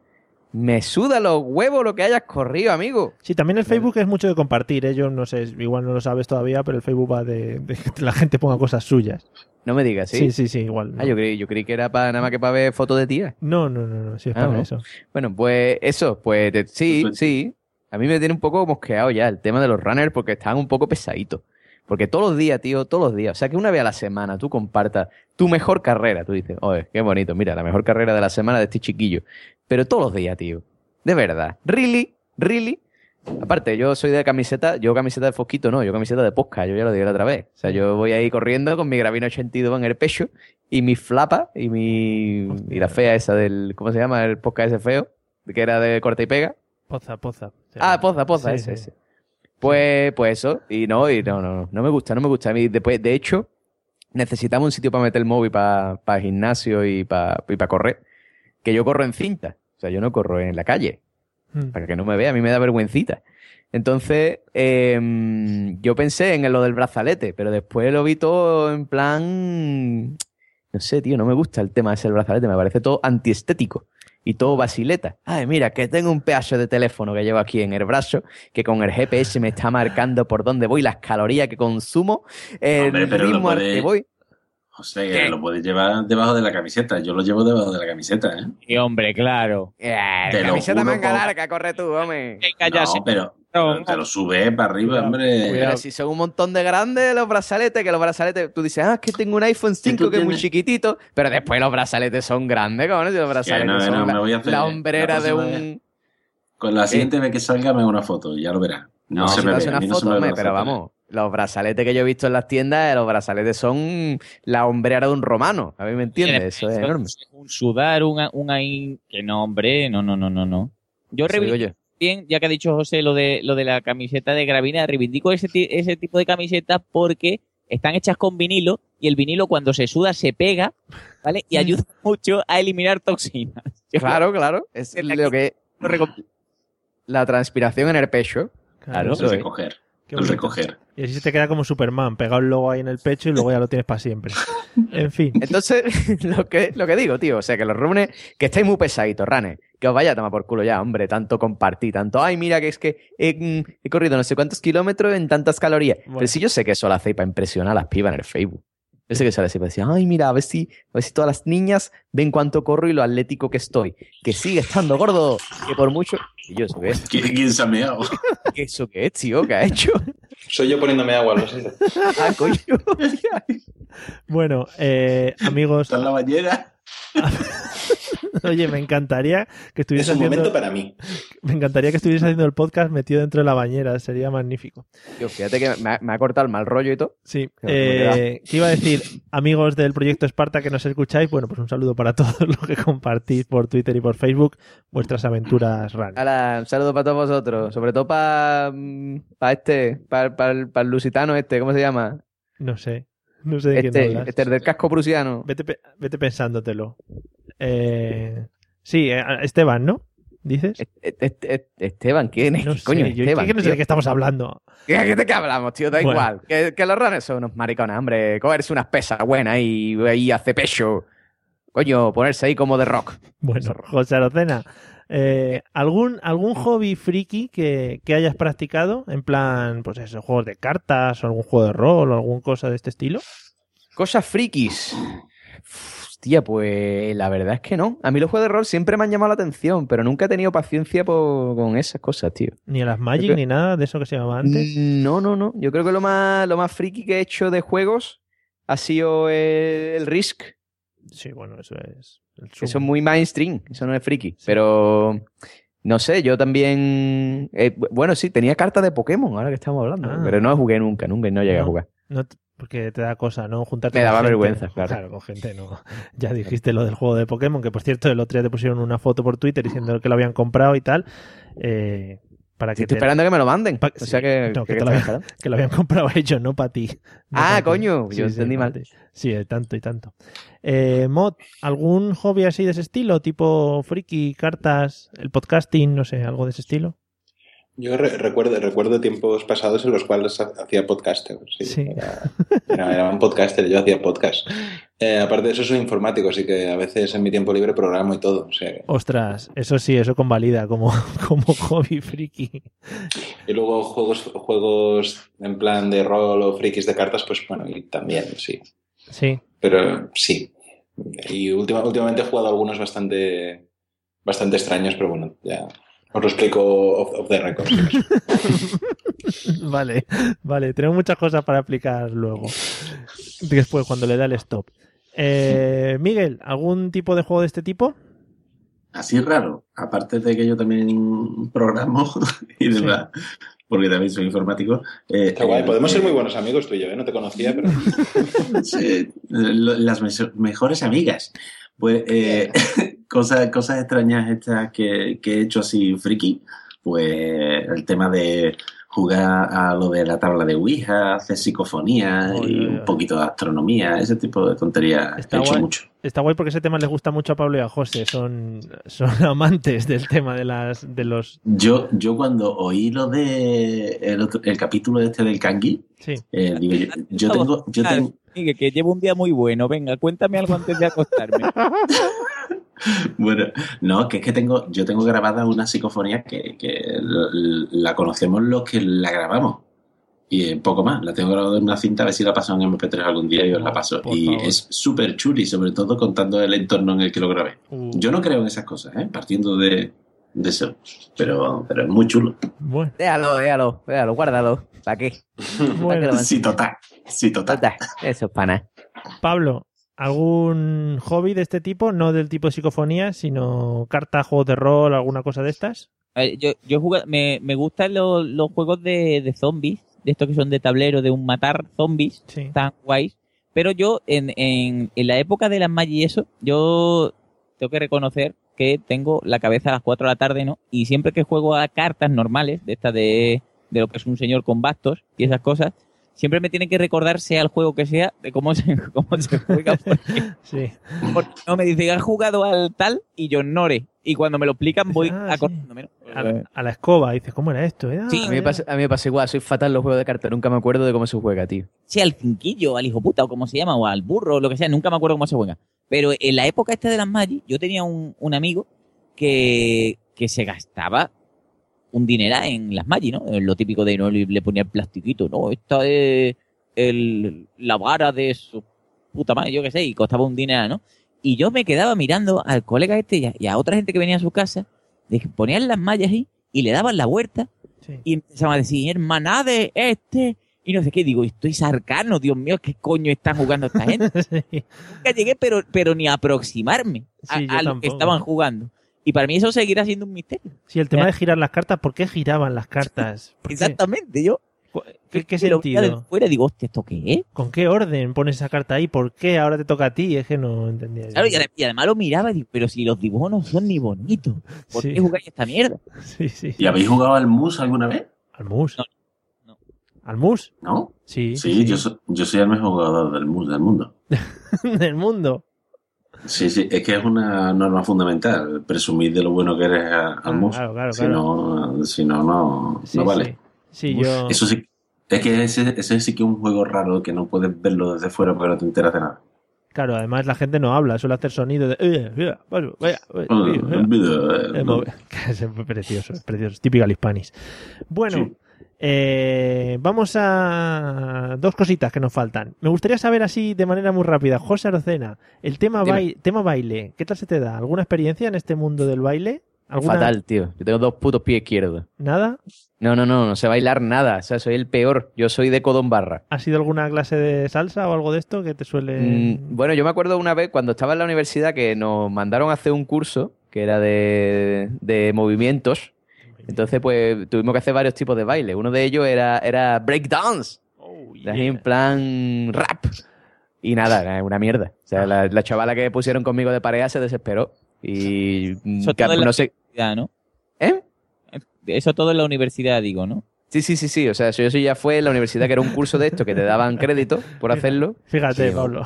Me suda los huevos lo que hayas corrido, amigo. Sí, también el Facebook es mucho de compartir, ¿eh? Yo no sé, igual no lo sabes todavía, pero el Facebook va de, de que la gente ponga cosas suyas. No me digas, ¿sí? Sí, sí, sí, igual. Ah, yo creí, yo creí que era para nada más que para ver fotos de tía. No, no, no, no, sí es Ah, para ¿no? eso. Bueno, pues eso, pues te- sí, sí. A mí me tiene un poco mosqueado ya el tema de los runners porque están un poco pesaditos. Porque todos los días, tío, todos los días. O sea, que una vez a la semana tú compartas tu mejor carrera. Tú dices, oye, qué bonito, mira, la mejor carrera de la semana de este chiquillo. Pero todos los días, tío. De verdad. ¿Really? ¿Really? Aparte, yo soy de camiseta, yo camiseta de fosquito, no, yo camiseta de posca, yo ya lo dije la otra vez. O sea, yo voy ahí corriendo con mi gravino 82 en el pecho y mi flapa y mi. y la fea esa del. ¿Cómo se llama? El posca ese feo, que era de corta y pega. Poza, poza. Ah, poza, poza, Sí, ese, sí. ese. Pues, pues eso, y no, y no, no, no, no me gusta, no me gusta. A mí, después, de hecho, necesitamos un sitio para meter el móvil para gimnasio y para y pa correr. Que yo corro en cinta, o sea, yo no corro en la calle, Mm. para que no me vea, a mí me da vergüencita. Entonces, em, yo pensé en lo del brazalete, pero después lo vi todo en plan. No sé, tío, no me gusta el tema de ese brazalete, me parece todo antiestético y todo basileta. Ay, mira, que tengo un pedazo de teléfono que llevo aquí en el brazo, que con el GPS me está marcando por dónde voy, las calorías que consumo, el Hombre, ritmo al que voy. José, que lo puedes llevar debajo de la camiseta. Yo lo llevo debajo de la camiseta, ¿eh? Y hombre, claro. Eh, Te camiseta manga por- larga, corre tú, hombre. No, pero, pero te lo sube para arriba, hombre. Si son un montón de grandes los brazaletes, que los brazaletes, tú dices, ah, es que tengo un iPhone 5 que es muy chiquitito, pero después los brazaletes son grandes, cabrón, si los brazaletes no, son no, la, me voy a hacer- la hombrera la de un... Con la siguiente vez que salga me hago una foto, ya lo verás. No, No, se me ve, una mí no se foto, me ve pero foto. vamos, los brazaletes que yo he visto en las tiendas, los brazaletes son la hombrera de un romano, a mí me entiendes, eso es enorme. Un sudar, un, un ahí... Que no, hombre, no, no, no, no, no. Yo reivindico bien, ya que ha dicho José lo de, lo de la camiseta de gravina, reivindico ese, ese tipo de camisetas porque están hechas con vinilo y el vinilo cuando se suda se pega, ¿vale? Y ayuda mucho a eliminar toxinas. Claro, claro, es lo que... La transpiración en el pecho. Claro. eso es. recoger. Qué bonito. recoger. Y así se te queda como Superman, pegado el logo ahí en el pecho y luego ya lo tienes para siempre. En fin. Entonces, lo que, lo que digo, tío, o sea, que los runes, que estáis muy pesaditos, ranes, que os vaya a tomar por culo ya, hombre, tanto compartir, tanto, ay, mira, que es que he, mm, he corrido no sé cuántos kilómetros en tantas calorías. Pero si yo sé que eso lo hacéis para impresionar a las pibas en el Facebook. Yo sé que hacéis para decir, ay, mira, a ver si, a ver si todas las niñas ven cuánto corro y lo atlético que estoy. Que sigue estando gordo, que por mucho... Y yo, ¿eso qué es? ¿Quién, quién se ha meado? ¿Qué eso qué es, tío? ¿Qué ha hecho? Soy yo poniéndome agua, lo sé. ah, coño. Bueno, eh, amigos. Está en la bañera. Oye, me encantaría que estuviese Es un haciendo. momento para mí. Me encantaría que estuviese haciendo el podcast metido dentro de la bañera, sería magnífico. Tío, fíjate que me ha, me ha cortado el mal rollo y todo. Sí. Qué Eh, ¿Qué iba a decir? Amigos del proyecto Esparta que nos escucháis, bueno, pues un saludo para todos los que compartís por Twitter y por Facebook vuestras aventuras run. Hala, un saludo para todos vosotros. Sobre todo para este, para el lusitano este, ¿cómo se llama? No sé. No sé de quién Este, hablas. este el del casco prusiano. Vete, vete pensándotelo. Eh, sí, eh, Esteban, ¿no? ¿Dices? Esteban, ¿quién es? No ¿Qué coño sé, yo- Esteban, que no sé de qué estamos hablando. ¿Qué, qué- de qué hablamos, tío? Da Bueno. igual. Que, que los runners son unos maricones, hombre. Cogerse unas pesas buenas y ahí hace pecho. Coño, ponerse ahí como de rock. Bueno, José Arocena, eh, ¿algún, ¿algún hobby friki que, que hayas practicado? En plan, pues eso, juegos de cartas o algún juego de rol o alguna cosa de este estilo. Cosas frikis. Hostia, pues la verdad es que no. A mí los juegos de rol siempre me han llamado la atención, pero nunca he tenido paciencia por- con esas cosas, tío. Ni a las Magic ni nada de eso que se llamaba antes. No, no, no. Yo creo que lo más, lo más friki que he hecho de juegos ha sido el, el Risk. Sí, bueno, eso es. Eso es muy mainstream, eso no es friki. Pero no sé, yo también. eh, bu- bueno, sí, tenía cartas de Pokémon, ahora que estamos hablando. Ah. Pero no jugué nunca, nunca, no llegué a jugar. No Porque te da cosa, ¿no? Juntarte Me con daba gente. vergüenza, claro. Claro, con gente no. Ya dijiste lo del juego de Pokémon, que por cierto, el otro día te pusieron una foto por Twitter diciendo que lo habían comprado y tal. eh, para que Estoy te- esperando que me lo manden. pa- o sea que, no, que, que te lo habían, que lo habían comprado ellos, no para ti. No Ah, coño, yo entendí pa' mal. ti. Sí, tanto y tanto. Eh, Mod, ¿algún hobby así de ese estilo? Tipo friki, cartas, el podcasting, no sé, algo de ese estilo? Yo re- recuerdo, recuerdo tiempos pasados en los cuales ha- hacía podcaster. Sí, Sí. Era, era- era un podcaster, yo hacía podcast. Eh, aparte de eso, soy informático, así que a veces en mi tiempo libre programo y todo. o sea que- Ostras, eso sí, eso convalida como, como hobby friki. Y luego juegos, juegos en plan de rol o frikis de cartas, pues bueno, y también, sí. Sí. Pero sí. Y última- últimamente he jugado algunos bastante, bastante extraños, pero bueno, ya os lo explico off, off the record. vale, vale, tenemos muchas cosas para explicar luego. Después, cuando le da el stop. Eh, Miguel, ¿algún tipo de juego de este tipo? Así raro, aparte de que yo también programo y demás, porque también soy informático. eh, Está guay, eh, podemos ser eh, muy buenos amigos tú y yo, ¿eh? No te conocía, pero... Sí, lo- las mejores amigas. Pues eh, cosas, cosas extrañas estas que, que he hecho así friki, pues el tema de jugar a lo de la tabla de Ouija, hacer psicofonía y un poquito de astronomía, ese tipo de tonterías he Está hecho guay, mucho. Está guay porque ese tema les gusta mucho a Pablo y a José. Son, son amantes del tema de las de los. Yo, yo cuando oí lo de el, otro- el capítulo este del kangi, Sí. eh, digo, yo, yo tengo, yo tengo, Miguel, que llevo un día muy bueno. Venga, cuéntame algo antes de acostarme. Bueno, no, que es que tengo, yo tengo grabada una psicofonía que, que la conocemos los que la grabamos. Y eh, poco más, la tengo grabada en una cinta, a ver si la paso en MP3 algún día y os la paso. por Y favor. es súper chuli, sobre todo contando el entorno en el que lo grabé. Uh. Yo no creo en esas cosas, ¿eh? partiendo de, de eso. Pero, pero es muy chulo. Bueno, Déjalo, déjalo, déjalo, guárdalo. ¿Para qué? Bueno. Sí, total. Sí, total. Eso es pana. Pablo, ¿algún hobby de este tipo? No del tipo psicofonía, sino carta, juegos de rol, alguna cosa de estas. Yo, yo he jugado- me, me gustan los, los juegos de, de zombies, de estos que son de tablero, de un matar zombies, Sí. tan guays. Pero yo, en, en, en la época de las Magic y eso, yo tengo que reconocer que tengo la cabeza a las 4 de la tarde, ¿no? Y siempre que juego a cartas normales, de estas de, de lo que es un señor con bastos y esas cosas, siempre me tiene que recordar, sea el juego que sea, de cómo se, cómo se juega. Porque, Sí. porque no me dice, has jugado al tal y yo ignore. Y cuando me lo explican voy Ah, sí. acordándome, ¿no? A la, a la escoba, dices, ¿cómo era esto? eh? Ah, a, mí me pasa, a mí me pasa igual, soy fatal en los juegos de cartas, nunca me acuerdo de cómo se juega, tío. sea al cinquillo, al hijo puta, o como se llama, o al burro, o lo que sea, nunca me acuerdo cómo se juega. Pero en la época esta de las Magic, yo tenía un, un amigo que, que se gastaba un dinero en las Magic, ¿no? Lo típico de no le, ponía el plastiquito, no, esta es el, la vara de su puta madre, yo qué sé, y costaba un dinero, ¿no? Y yo me quedaba mirando al colega este y a, y a otra gente que venía a su casa, ponían las mallas ahí y le daban la vuelta y empezaban a decir, hermana de este, y no sé qué. Digo, estoy sarcano, Dios mío, ¿qué coño están jugando esta gente? Nunca llegué, pero, pero ni a aproximarme a, Sí, a lo que estaban jugando. Y para mí eso seguirá siendo un misterio. Sí, el tema de girar las cartas, ¿por qué giraban las cartas? Exactamente, yo. ¿Qué, lo sentido? de fuera digo, hostia, ¿esto qué es? ¿Con qué orden pones esa carta ahí? ¿Por qué ahora te toca a ti? Es que no entendía. Claro, y, ade- y además lo miraba y digo, pero si los dibujos no son ni bonitos, ¿por Sí. qué jugáis esta mierda? Sí, sí. ¿Y habéis jugado al mus alguna vez? ¿Al mus? ¿Al mus? ¿No? Sí. Sí, Yo, soy, yo soy el mejor jugador del mus del mundo. del mundo. Sí, sí, es que es una norma fundamental, presumir de lo bueno que eres al. Ah, claro, claro, si, claro. No, si no, no, Sí, no vale. sí. Sí, yo- Eso sí, es que ese, ese sí que es un juego raro que no puedes verlo desde fuera porque no te enteras de nada. Claro, además la gente no habla, suele hacer sonido de. Es precioso, es precioso, típico al hispanis. Bueno, eh, vamos a dos cositas que nos faltan. Me gustaría saber así de manera muy rápida, José Arocena, el tema, Dime. bai- tema baile, ¿qué tal se te da? ¿Alguna experiencia en este mundo del baile? ¿Alguna- Fatal, tío. Yo tengo dos putos pies izquierdos. ¿Nada? No, no, no, no sé bailar nada. O sea, soy el peor. Yo soy de codón barra. ¿Ha sido alguna clase de salsa o algo de esto que te suele...? Mm, bueno, yo me acuerdo una vez cuando estaba en la universidad que nos mandaron a hacer un curso que era de, de movimientos. Entonces, pues tuvimos que hacer varios tipos de baile. Uno de ellos era, era breakdance. Así en plan rap. Y nada, una mierda. O sea, la, la chavala que pusieron conmigo de pareja se desesperó. Y Eso que- todo en la no sé. universidad, ¿no? ¿Eh? Eso todo en la universidad, digo, ¿no? Sí, sí, sí, sí. O sea, eso ya fue en la universidad que era un curso de esto que te daban crédito por hacerlo. Fíjate, Sí, Pablo.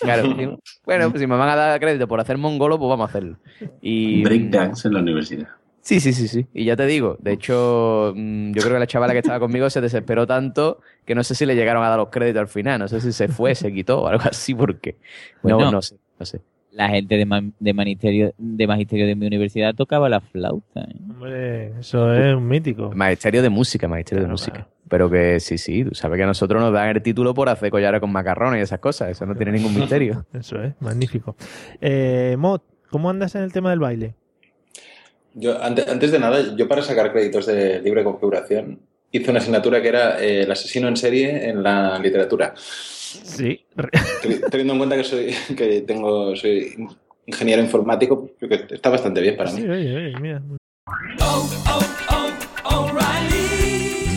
Claro. Bueno, pues si me van a dar crédito por hacer mongolo, pues vamos a hacerlo. Y Breakdance en la universidad. Sí, sí, sí, sí. Y ya te digo, de hecho, mm, yo creo que la chavala que estaba conmigo se desesperó tanto que no sé si le llegaron a dar los créditos al final. No sé si se fue, se quitó o algo así, porque. No, Bueno. no sé, no sé. La gente de, de, magisterio, de magisterio de mi universidad tocaba la flauta. ¿eh? Hombre, eso es un mítico. Magisterio de música, magisterio de música. Pero que sí, sí, tú sabes que a nosotros nos dan el título por hacer collares con macarrones y esas cosas. Eso no tiene ningún misterio. Eso es, magnífico. Eh, Mod, ¿cómo andas en el tema del baile? Yo, antes, antes de nada, yo para sacar créditos de libre configuración hice una asignatura que era eh, el asesino en serie en la literatura. Sí. Teni- Teniendo en cuenta que soy que tengo soy ingeniero informático, creo que está bastante bien para mí. Sí, oye, oye, mira.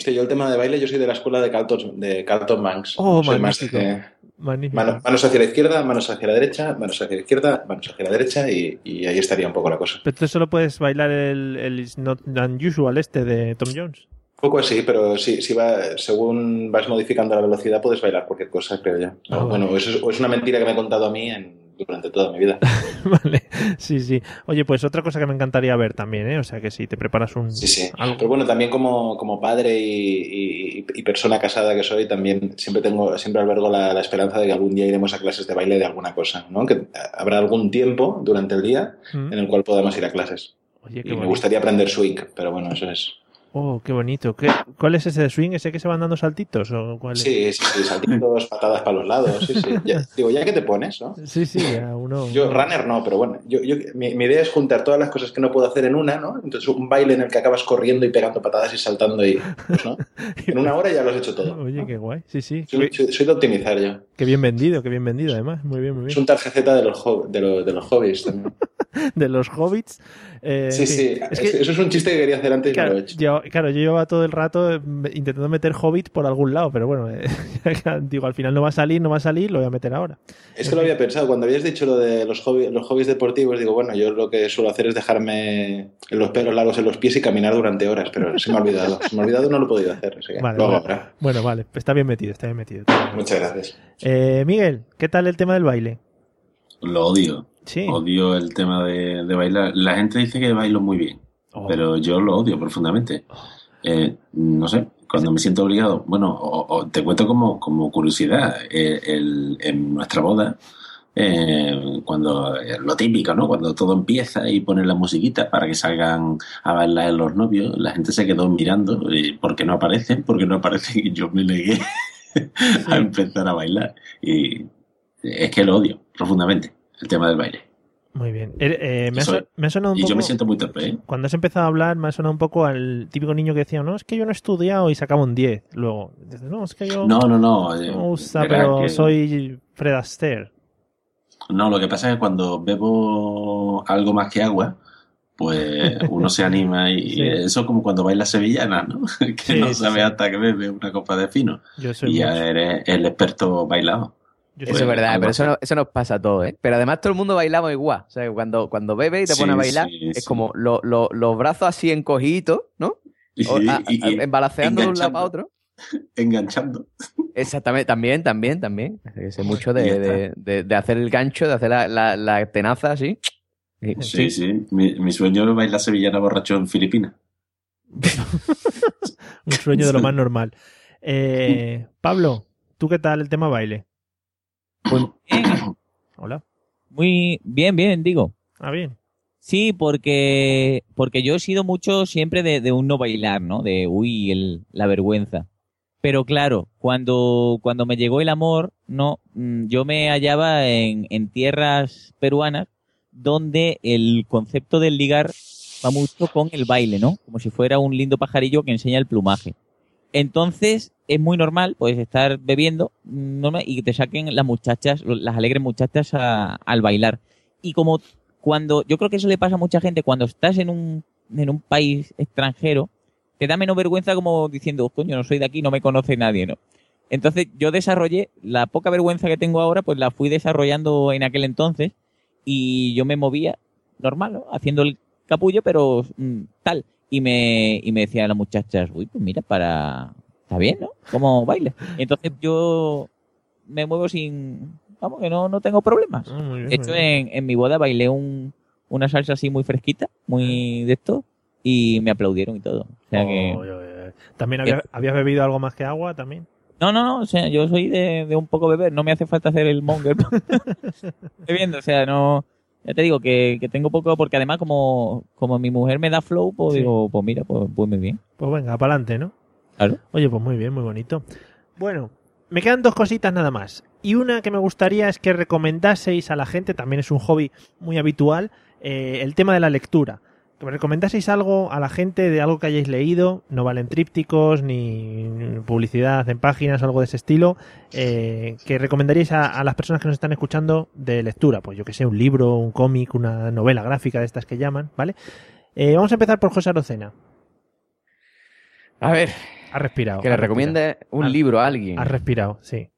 Hostia, yo el tema de baile, yo soy de la escuela de Carlton, de Carlton Banks. Oh, Soy más magnífico. de- Magnífico. mano- manos hacia la izquierda, manos hacia la derecha, manos hacia la izquierda, manos hacia la derecha y, y ahí estaría un poco la cosa. Pero tú solo puedes bailar el, el It's Not Unusual este de Tom Jones. Un poco así, pero sí, sí va, según vas modificando la velocidad puedes bailar cualquier cosa, creo yo. Ah, O, bueno, eso es, o es una mentira que me he contado a mí en- durante toda mi vida. vale. Sí, sí. Oye, pues otra cosa que me encantaría ver también, ¿eh? O sea que si te preparas un... Sí, sí. algo. Pero bueno, también como, como padre y, y- y persona casada que soy, también siempre tengo, siempre albergo la, la esperanza de que algún día iremos a clases de baile de alguna cosa, ¿no? Que habrá algún tiempo durante el día Mm. en el cual podamos ir a clases. Oye, qué Y me gustaría aprender swing, pero bueno, eso es. Oh, qué bonito. ¿Qué, ¿Cuál es ese de swing? ¿Ese que se van dando saltitos? ¿O cuál es? Sí, sí, sí, saltitos, patadas para los lados, sí, sí. Ya- digo, ya que te pones, ¿no? Sí, sí, ya uno... Yo, runner no, pero bueno, yo, yo- mi, mi idea es juntar todas las cosas que no puedo hacer en una, ¿no? Entonces, un baile en el que acabas corriendo y pegando patadas y saltando y, pues, ¿no? En una hora ya lo has hecho todo. Oye, qué guay. Sí, sí. Soy, soy- soy de optimizar yo. Qué bien vendido, qué bien vendido además. Muy bien, muy Es bien. un tarjeta de los, de, los, de los hobbies también. De los hobbits. eh, Sí, sí. fin. Es que eso es un chiste que quería hacer antes y no Claro lo he hecho. yo, claro, yo llevaba todo el rato eh, intentando meter Hobbit por algún lado, pero bueno, eh, digo, al final no va a salir, no va a salir, lo voy a meter ahora. Es que lo había pensado. Cuando habías dicho lo de los hobbies, los hobbies deportivos, digo, bueno, yo lo que suelo hacer es dejarme los pelos largos en los pies y caminar durante horas, pero se me ha olvidado. Se me ha olvidado, no lo he podido hacer. así que Vale, lo hago vale. ahora. Bueno, vale, está bien metido, está bien metido. Muchas gracias. Eh, Miguel, ¿qué tal el tema del baile? Lo odio. Sí. Odio el tema de, de bailar. La gente dice que bailo muy bien, Oh. pero yo lo odio profundamente. Eh, no sé, cuando me siento obligado. Bueno, o- o te cuento como, como curiosidad. eh, el- en nuestra boda, eh, cuando eh, lo típico, ¿no? Cuando todo empieza y ponen la musiquita para que salgan a bailar los novios, la gente se quedó mirando porque no aparecen, porque no aparecen y yo me negué a empezar a bailar. Y es que lo odio profundamente, el tema del baile. Muy bien. Eh, eh, me, ha, Soy- so- me ha sonado un y poco... yo me siento muy torpe, ¿eh? Cuando has empezado a hablar, me ha sonado un poco al típico niño que decía, no, es que yo no he estudiado y sacaba un 10. Luego, dices, no, es que yo No, no, no. eh, no me gusta, pero que- soy Fred Astaire. No, lo que pasa es que cuando bebo algo más que agua, pues uno se anima y Sí. eso es como cuando baila sevillana, ¿no? que Sí, no sabe sí. hasta que bebe una copa de fino. Yo soy y ya mucho. eres el experto bailado. Eso es verdad, pero eso, no- eso nos pasa a todos, ¿eh? Pero además todo el mundo bailamos igual. O sea, cuando, cuando bebe y te Sí, pone a bailar, sí, es sí. como lo- lo- los brazos así encogiditos, ¿no? O, a- y- a- y- embalaceando de un lado para otro. Enganchando. Exactamente, también, también, también. Sé mucho de, de, de- de hacer el gancho, de hacer la, la, la tenaza así. Sí, Sí, sí. Mi, mi sueño es bailar sevillana borracho en Filipinas. Un sueño de lo más normal. Eh, Pablo, ¿tú qué tal el tema baile? Hola. Muy bien, bien, digo. Ah, bien. Sí, porque, porque yo he sido mucho siempre de, de un no bailar, ¿no? De, uy, el- la vergüenza. Pero claro, cuando, cuando me llegó el amor, no, mm, yo me hallaba en, en tierras peruanas donde el concepto del ligar va mucho con el baile, ¿no? Como si fuera un lindo pajarillo que enseña el plumaje. Entonces, es muy normal, pues, estar bebiendo mm, normal, y que te saquen las muchachas, las alegres muchachas al bailar. Y como cuando, yo creo que eso le pasa a mucha gente, cuando estás en un, en un país extranjero, te da menos vergüenza como diciendo, coño, no soy de aquí, no me conoce nadie, ¿no? Entonces yo desarrollé, la poca vergüenza que tengo ahora, pues la fui desarrollando en aquel entonces y yo me movía normal, ¿no? Haciendo el capullo, pero mm, tal. Y me, y me decían las muchachas, uy, pues mira, para... Está bien, ¿no? Como baile. Entonces yo me muevo sin... Vamos, que no, no tengo problemas. bien, de hecho, en, en mi boda bailé un, una salsa así muy fresquita, muy de esto, y me aplaudieron y todo. O sea que... ¿También había- habías bebido algo más que agua también? No, no, no, o sea, yo soy de, de un poco beber, no me hace falta hacer el monger. Bebiendo, o sea, no... Ya te digo que, que tengo poco, porque además como, como mi mujer me da flow, pues Sí. digo, pues mira, pues, pues muy bien. Pues venga, para adelante, ¿no? Claro. Oye, pues muy bien, muy bonito. Bueno, me quedan dos cositas nada más. Y una que me gustaría es que recomendaseis a la gente, también es un hobby muy habitual, eh, el tema de la lectura. Que me recomendaseis algo a la gente de algo que hayáis leído, no valen trípticos ni publicidad en páginas, algo de ese estilo, eh, que recomendaríais a, a las personas que nos están escuchando de lectura. Pues yo que sé, un libro, un cómic, una novela gráfica de estas que llaman, ¿vale? Eh, vamos a empezar por José Arocena. A ver. Ha respirado. Que le respirado. recomiende un Ha- libro a alguien. Ha respirado, sí.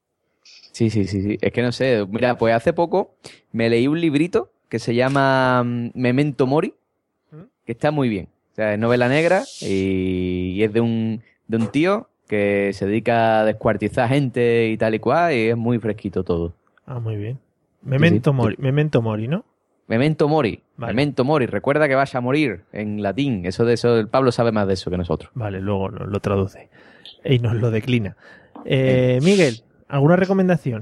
Sí, sí, sí, sí. Es que no sé. Mira, pues hace poco me leí un librito que se llama mm, Memento Mori, que está muy bien. O sea, es novela negra y, y es de un, de un tío que se dedica a descuartizar gente y tal y cual, y es muy fresquito todo. Ah, muy bien. Memento sí. Mori, Memento Mori, ¿no? Memento Mori. Vale. Memento Mori. Recuerda que vas a morir en latín. Eso de eso, el Pablo sabe más de eso que nosotros. Vale, luego nos lo traduce. Y nos lo declina. Eh, Miguel, ¿alguna recomendación?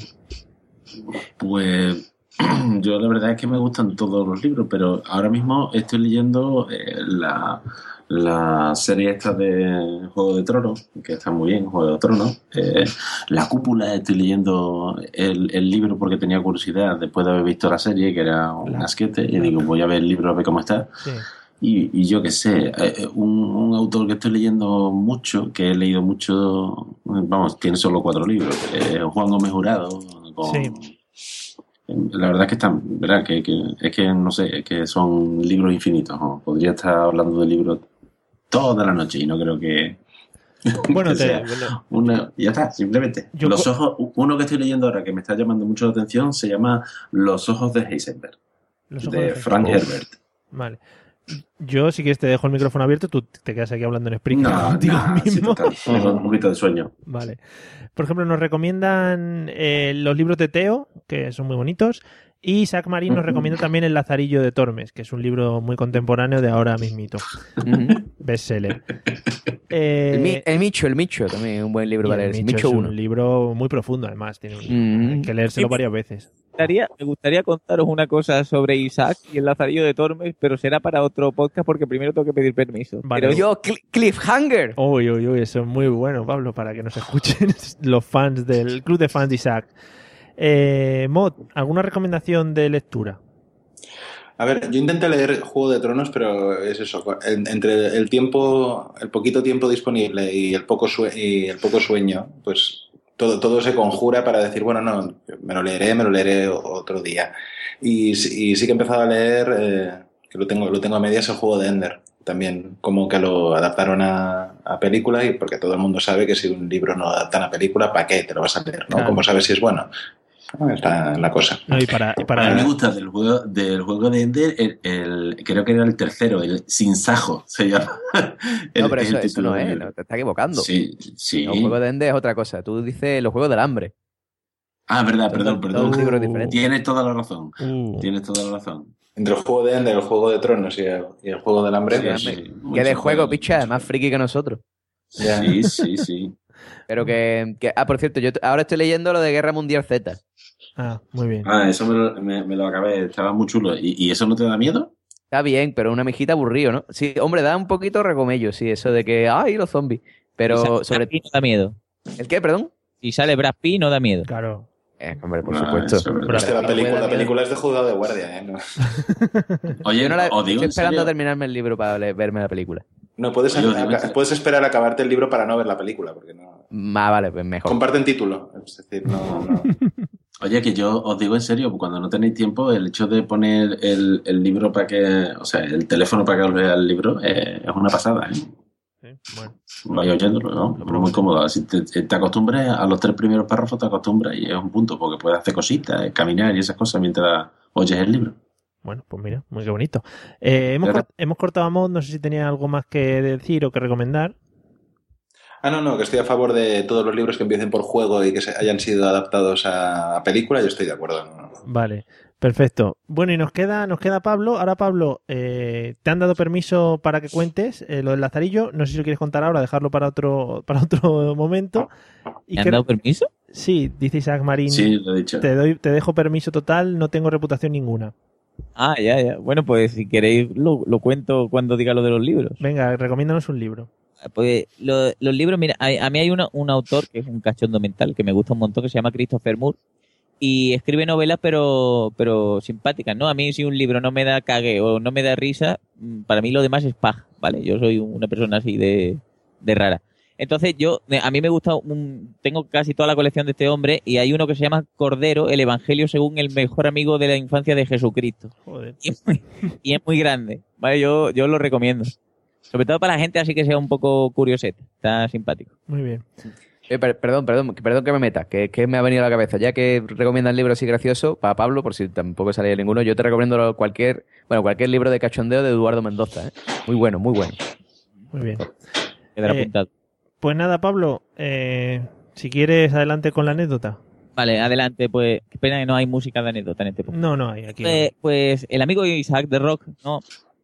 Pues yo la verdad es que me gustan todos los libros, pero ahora mismo estoy leyendo eh, la, la serie esta de Juego de Tronos, que está muy bien, Juego de Tronos. Eh, la cúpula, estoy leyendo el, el libro porque tenía curiosidad después de haber visto la serie, que era un asquete, y digo, voy a ver el libro a ver cómo está. Sí. Y, y yo qué sé, eh, eh, un, un autor que estoy leyendo mucho, que he leído mucho, vamos, tiene solo cuatro libros, eh, Juan Gómez Jurado, con- Sí. La verdad es que están, ¿verdad? Que, que- es que no sé, es que son libros infinitos. ¿no? Podría estar hablando de libros toda la noche y no creo que. Bueno, que te- sea bueno. una- ya está, simplemente. Yo Los ojos, uno que estoy leyendo ahora que me está llamando mucho la atención se llama Los ojos de Heisenberg, Los ojos de de Frank. Herbert. Vale. Yo, si quieres, te dejo el micrófono abierto, tú te quedas aquí hablando en Spring No, contigo no, sí, mismo. total. un poquito de sueño. Vale. Por ejemplo, nos recomiendan eh, los libros de Teo, que son muy bonitos. Y Isaac Marín nos recomienda también El Lazarillo de Tormes, que es un libro muy contemporáneo de ahora mismito. Bestseller. Eh, El, Mi- el Micho, el Micho también es un buen libro para el leer. Micho Micho es 1. un libro muy profundo, además. Tiene un- Mm. Hay que leérselo varias veces. Me gustaría, me gustaría contaros una cosa sobre Isaac y el Lazarillo de Tormes, pero será para otro podcast porque primero tengo que pedir permiso. Vale. Pero- Yo, Cl- Cliffhanger. Uy, uy, uy, eso es muy bueno, Pablo, para que nos escuchen los fans del club de fans de Isaac. Eh, Mod, ¿alguna recomendación de lectura? A ver, yo intenté leer Juego de Tronos, pero es eso, en- entre el tiempo, el poquito tiempo disponible y el poco, sue- y el poco sueño, pues todo, todo se conjura para decir, bueno, no, me lo leeré, me lo leeré otro día. Y, sí- y sí que he empezado a leer, eh, que lo tengo, lo tengo a medias, el Juego de Ender. También como que lo adaptaron a, a película y porque todo el mundo sabe que si un libro no lo adaptan a película, ¿para qué te lo vas a leer? ¿no? Claro. ¿Cómo sabes si es bueno? Ah, Está la cosa. No, y para, y para- A mí me gusta del juego, del juego de Ender, el, el- creo que era el tercero, el Sin Sajo se llama. El- No, pero el eso, eso no es, no, te estás equivocando. Sí, sí. Los juegos de Ende es otra cosa. Tú dices los juegos del hambre. Ah, verdad, perdón, perdón. Tienes toda la razón. Uh, Tienes toda la razón. Entre el Juego de Ender, el Juego de Tronos y el, y el Juego del Hambre, Sí, pues. Sí, que de juego, juego, picha, más friki que nosotros. Sí, sí, sí. Pero que, que- Ah, por cierto, yo ahora estoy leyendo lo de Guerra Mundial Z. Ah, muy bien. Ah, eso me lo, me- me lo acabé, estaba muy chulo. ¿Y, y eso no te da miedo? Está bien, pero una mijita aburrido, ¿no? Sí, hombre, da un poquito recomello, sí, eso de que, ay, los zombies. Pero sobre mí no da miedo. ¿El qué, perdón? Si sale Brad Pitt, no da miedo. Claro. Eh, hombre, por supuesto. eso es que la película, la película es de juzgado de guardia, ¿eh? No, Oye, Yo no la- estoy esperando serio, a terminarme el libro para verme la película. no puedes, Oye, puedes esperar a acabarte el libro para no ver la película, porque no. Ah, vale, pues mejor. Comparten título. Es decir, no. no. Oye, que yo os digo en serio, cuando no tenéis tiempo, el hecho de poner el, el libro para que, o sea, el teléfono para que os lea el libro, eh, es una pasada, ¿eh? bueno. Vaya oyéndolo, ¿no? Es muy cómodo. Si te, te acostumbres a los tres primeros párrafos, te acostumbras y es un punto, porque puedes hacer cositas, eh, caminar y esas cosas mientras oyes el libro. Bueno, pues mira, muy bonito. Eh, hemos, cort- hemos cortado a Mod, no sé si tenía algo más que decir o que recomendar. Ah, no, no, que estoy a favor de todos los libros que empiecen por juego y que se hayan sido adaptados a, a película, yo estoy de acuerdo. no, no. Vale, perfecto. Bueno, y nos queda, nos queda Pablo. Ahora, Pablo, eh, te han dado permiso para que cuentes eh, lo del Lazarillo. No sé si lo quieres contar ahora, dejarlo para otro, para otro momento. Y ¿Me han dado permiso? Sí, dice Isaac Marín. Sí, lo he dicho. Te, doy, te dejo permiso total, no tengo reputación ninguna. Ah, ya, ya. Bueno, pues si queréis lo, lo cuento cuando diga lo de los libros. Venga, recomiéndanos un libro. Pues lo- los libros, mira, a, mí hay una- un autor que es un cachondo mental que me gusta un montón que se llama Christopher Moore y escribe novelas pero pero simpáticas, ¿no? A mí si un libro no me da cague o no me da risa, mm, para mí lo demás es paja, ¿vale? Yo soy una persona así de, de rara. Entonces yo, a mí me gusta, un- tengo casi toda la colección de este hombre y hay uno que se llama Cordero, el Evangelio según el mejor amigo de la infancia de Jesucristo. Joder. Y es muy, y es muy grande, ¿vale? Yo, yo lo recomiendo. Sobre todo para la gente así que sea un poco curioseta. Está simpático. Muy bien. Eh, per- perdón, perdón, que- perdón que me meta, que, que me ha venido a la cabeza. Ya que recomiendan libros así graciosos, para Pablo, por si tampoco salía ninguno, yo te recomiendo cualquier, bueno, cualquier libro de cachondeo de Eduardo Mendoza. ¿eh? Muy bueno, muy bueno. Muy bien. Quedará Eh, apuntado. Pues nada, Pablo, eh, si quieres, adelante con la anécdota. Vale, adelante. Pues, qué pena que no hay música de anécdota en este podcast. No, no hay aquí. Pues, pues el amigo Isaac de Rock, ¿no?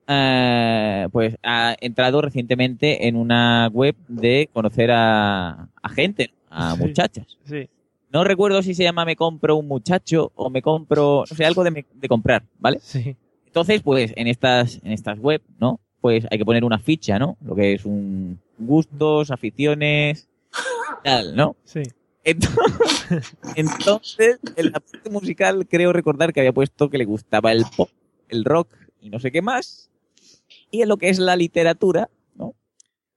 Eh, pues ha entrado recientemente en una web de conocer a, a gente, a Sí. muchachas. Sí. No recuerdo si se llama Me compro un muchacho o me compro, no sé, algo de, me- de comprar, ¿vale? Sí. Entonces, pues en estas, en estas web, ¿no? Pues hay que poner una ficha, ¿no? Lo que es un gustos, aficiones, tal, ¿no? Sí. Entonces, entonces, en la parte musical creo recordar que había puesto que le gustaba el pop, el rock y no sé qué más. En lo que es la literatura, ¿no?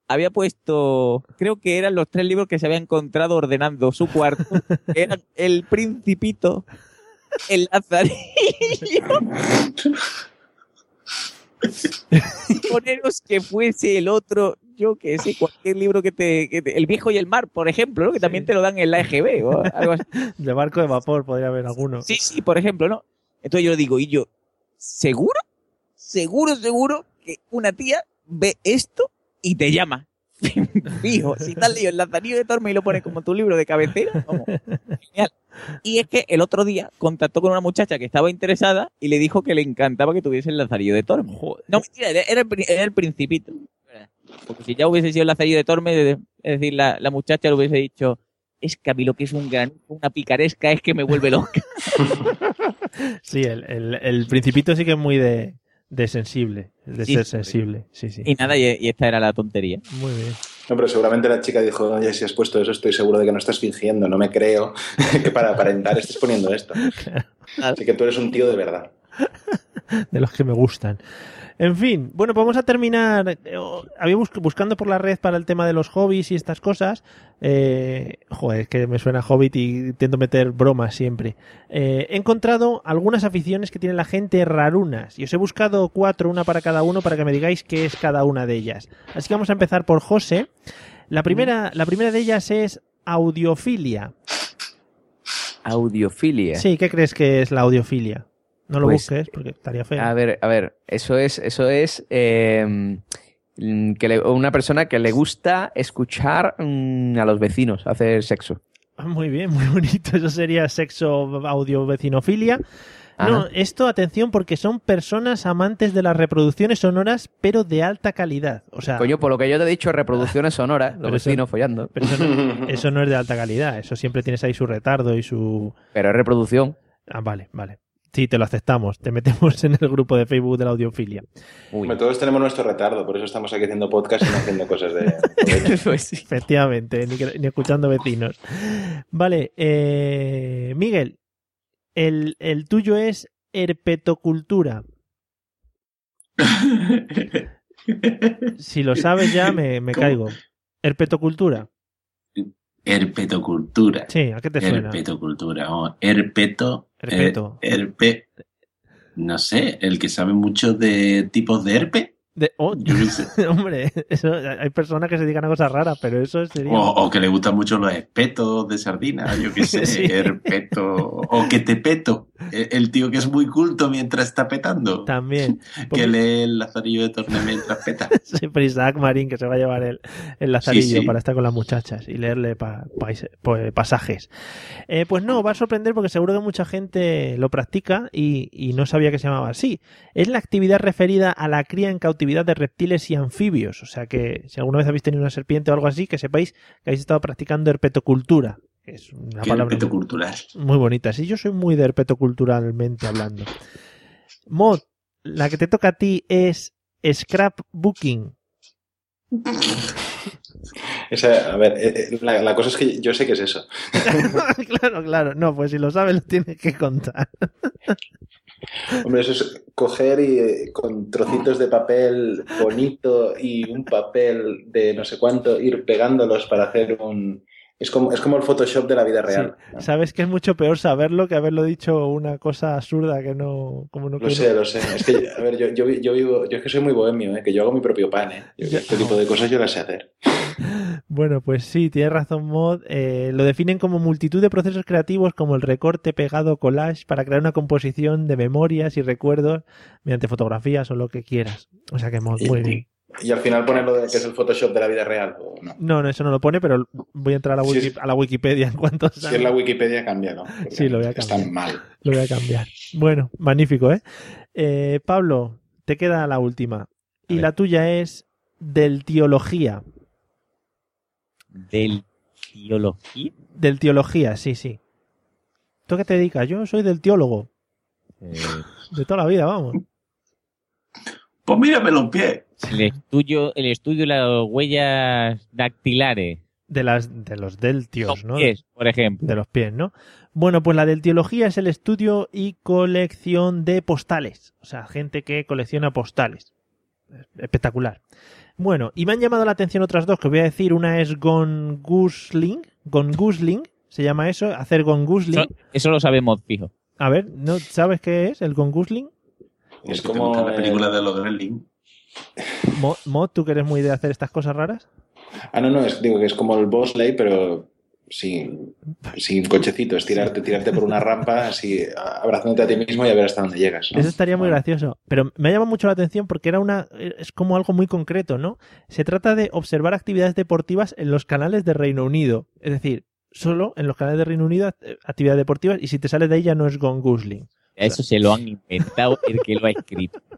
Había puesto, creo que eran los tres libros que se había encontrado ordenando su cuarto. eran El Principito, El Lazarillo. Poneros que fuese el otro, yo que sé, cualquier libro que te, que te- El viejo y el mar, por ejemplo, ¿no? Que también te lo dan en la EGB o algo así. De barco de vapor podría haber alguno. Sí, sí, por ejemplo, ¿no? Entonces yo digo, y yo, ¿seguro? ¿Seguro, seguro que una tía ve esto y te llama? Fijo, si te has leído el Lazarillo de Torme y lo pones como tu libro de cabecera, vamos, genial. Y es que el otro día contactó con una muchacha que estaba interesada y le dijo que le encantaba que tuviese el Lazarillo de Torme. No, mentira, era, el, era el Principito. Porque si ya hubiese sido el Lazarillo de Torme, es decir, la, la muchacha le hubiese dicho, es que a mí lo que es un gran, una picaresca es que me vuelve loca. Sí, el, el, el principito sí que es muy de, de sensible, de Sí, ser sí. sensible. Sí, sí. Y nada, y, y esta era la tontería. Muy bien. No, pero seguramente la chica dijo, oye, si has puesto eso, estoy seguro de que no estás fingiendo, no me creo que para aparentar estés poniendo esto. Así que tú eres un tío de verdad. de los que me gustan. En fin, bueno, pues vamos a terminar. eh, Había bus- buscando por la red para el tema de los hobbies y estas cosas. Eh, joder, es que me suena Hobbit y intento meter bromas siempre. Eh, he encontrado algunas aficiones que tiene la gente rarunas. Y os he buscado cuatro, una para cada uno, para que me digáis qué es cada una de ellas. Así que vamos a empezar por José. La primera, la primera de ellas es audiofilia. Audiofilia. Sí, ¿qué crees que es la audiofilia? No lo Pues, busques porque estaría feo. A ver, a ver, eso es, eso es eh, mm, que le- una persona que le gusta escuchar mm, a los vecinos hacer sexo. Ah, Muy bien, muy bonito. Eso sería sexo audio vecinofilia. No, esto, atención, porque son personas amantes de las reproducciones sonoras, pero de alta calidad. O sea, Coño, por lo que yo te he dicho, reproducciones sonoras, los eso- vecinos follando. pero eso no, eso no es de alta calidad. Eso siempre tienes ahí su retardo y su. Pero es reproducción. Ah, vale, vale. Sí, te lo aceptamos. Te metemos en el grupo de Facebook de la audiofilia. Todos tenemos nuestro retardo, por eso estamos aquí haciendo podcast y no haciendo cosas de... Pues Efectivamente, ni, escuchando vecinos. Vale, eh, Miguel, el, el tuyo es herpetocultura. Si lo sabes ya, me, me caigo. Herpetocultura. Herpetocultura. Sí, ¿a qué te suena? Herpetocultura. o herpeto. Herpeto. eh, herpe. No sé, el que sabe mucho de tipos de herpe. De- oh, Yo hombre, eso, hay personas que se dedican a cosas raras, pero eso sería... O, o que le gustan mucho los espetos de sardina, yo qué sé, Sí. herpeto. O que te peto. El, el tío que es muy culto mientras está petando. También. Que lee el lazarillo de torne mientras peta. Siempre Isaac Marín que se va a llevar el, el lazarillo Sí, sí. para estar con las muchachas y leerle pa- pues, pasajes. Eh, pues no, va a sorprender porque seguro que mucha gente lo practica y, y no sabía que se llamaba así. Es la actividad referida a la cría en cautividad de reptiles y anfibios. O sea que si alguna vez habéis tenido una serpiente o algo así, que sepáis que habéis estado practicando herpetocultura. que es una Qué palabra herpeto muy- bonita. Sí, yo soy muy de herpetoculturalmente hablando. Mod, la que te toca a ti es scrapbooking. Esa, a ver, eh, eh, la, la cosa es que yo sé que es eso. claro, claro. No, pues si lo sabes lo tienes que contar. Hombre, eso es coger y eh, con trocitos de papel bonito y un papel de no sé cuánto, ir pegándolos para hacer un... Es como, es como el Photoshop de la vida real. Sabes que es mucho peor saberlo que haberlo dicho una cosa absurda que no... Como no Lo sé, lo sé. Es que, a ver, yo, yo, yo vivo, yo es que soy muy bohemio, ¿eh? que yo hago mi propio pan, ¿eh? Yo- este tipo de cosas yo las sé hacer. Bueno, pues sí, tienes razón, Mod. Eh, lo definen como multitud de procesos creativos como el recorte, pegado, collage para crear una composición de memorias y recuerdos mediante fotografías o lo que quieras. O sea que Mod, muy bien. Y al final poner lo de que es el Photoshop de la vida real, o no. No, no, eso no lo pone, pero voy a entrar a la, Sí, wiki- es- a la Wikipedia en cuanto Si es la Wikipedia, cambia, ¿no? Porque Sí, lo voy a Está cambiar. mal. Lo voy a cambiar. Bueno, magnífico, ¿eh? Eh, Pablo, te queda la última. Y la tuya es del teología. ¿Del teología? Del teología, sí, sí. ¿Tú qué te dedicas? Yo soy del teólogo. De toda la vida, vamos. Pues mírame los pies. El estudio, el estudio de las huellas dactilares. De, las, de los deltios, ¿no? pies, por ejemplo. De los pies, ¿no? Bueno, pues la del teología es el estudio y colección de postales. O sea, gente que colecciona postales. Espectacular. Bueno, y me han llamado la atención otras dos que os voy a decir. Una es Gon Gusling. Gon Gusling, se llama eso, hacer Gon Gusling. Eso, eso lo sabemos, fijo. A ver, ¿no sabes qué es el Gon Gusling? Es como la el- película de los Gremlins. Mo- Mod, ¿tú que eres muy de hacer estas cosas raras? Ah, no, no, es, digo que es como el Bosley, pero sin, sin cochecitos, tirarte, tirarte por una rampa, así abrazándote a ti mismo y a ver hasta dónde llegas. ¿no? Eso estaría muy gracioso. Pero me ha llamado mucho la atención porque era una. es como algo muy concreto, ¿no? Se trata de observar actividades deportivas en los canales de Reino Unido. Es decir, solo en los canales de Reino Unido eh, actividades deportivas y si te sales de ahí ya no es Gone Gusling. Eso se lo han inventado el que lo ha escrito.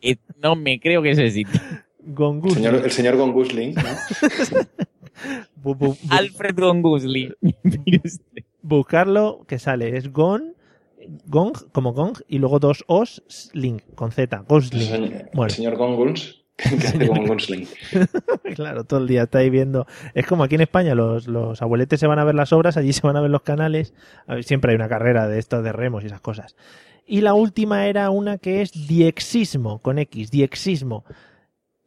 Eh, No me creo que ese sitio. El Gusling. señor, el señor Gon Gusling, ¿no? Alfred Von Gusling. buscarlo que sale es Gone. Gong, como Gong, y luego dos Os, Sling, con Z, El Gosling. señor, el Bueno, señor Gon hace como un Gunsling. claro, todo el día estáis viendo. Es como aquí en España, los, los abueletes se van a ver las obras, allí se van a ver los canales. Siempre hay una carrera de estos de remos y esas cosas. Y la última era una que es diexismo, con X, diexismo.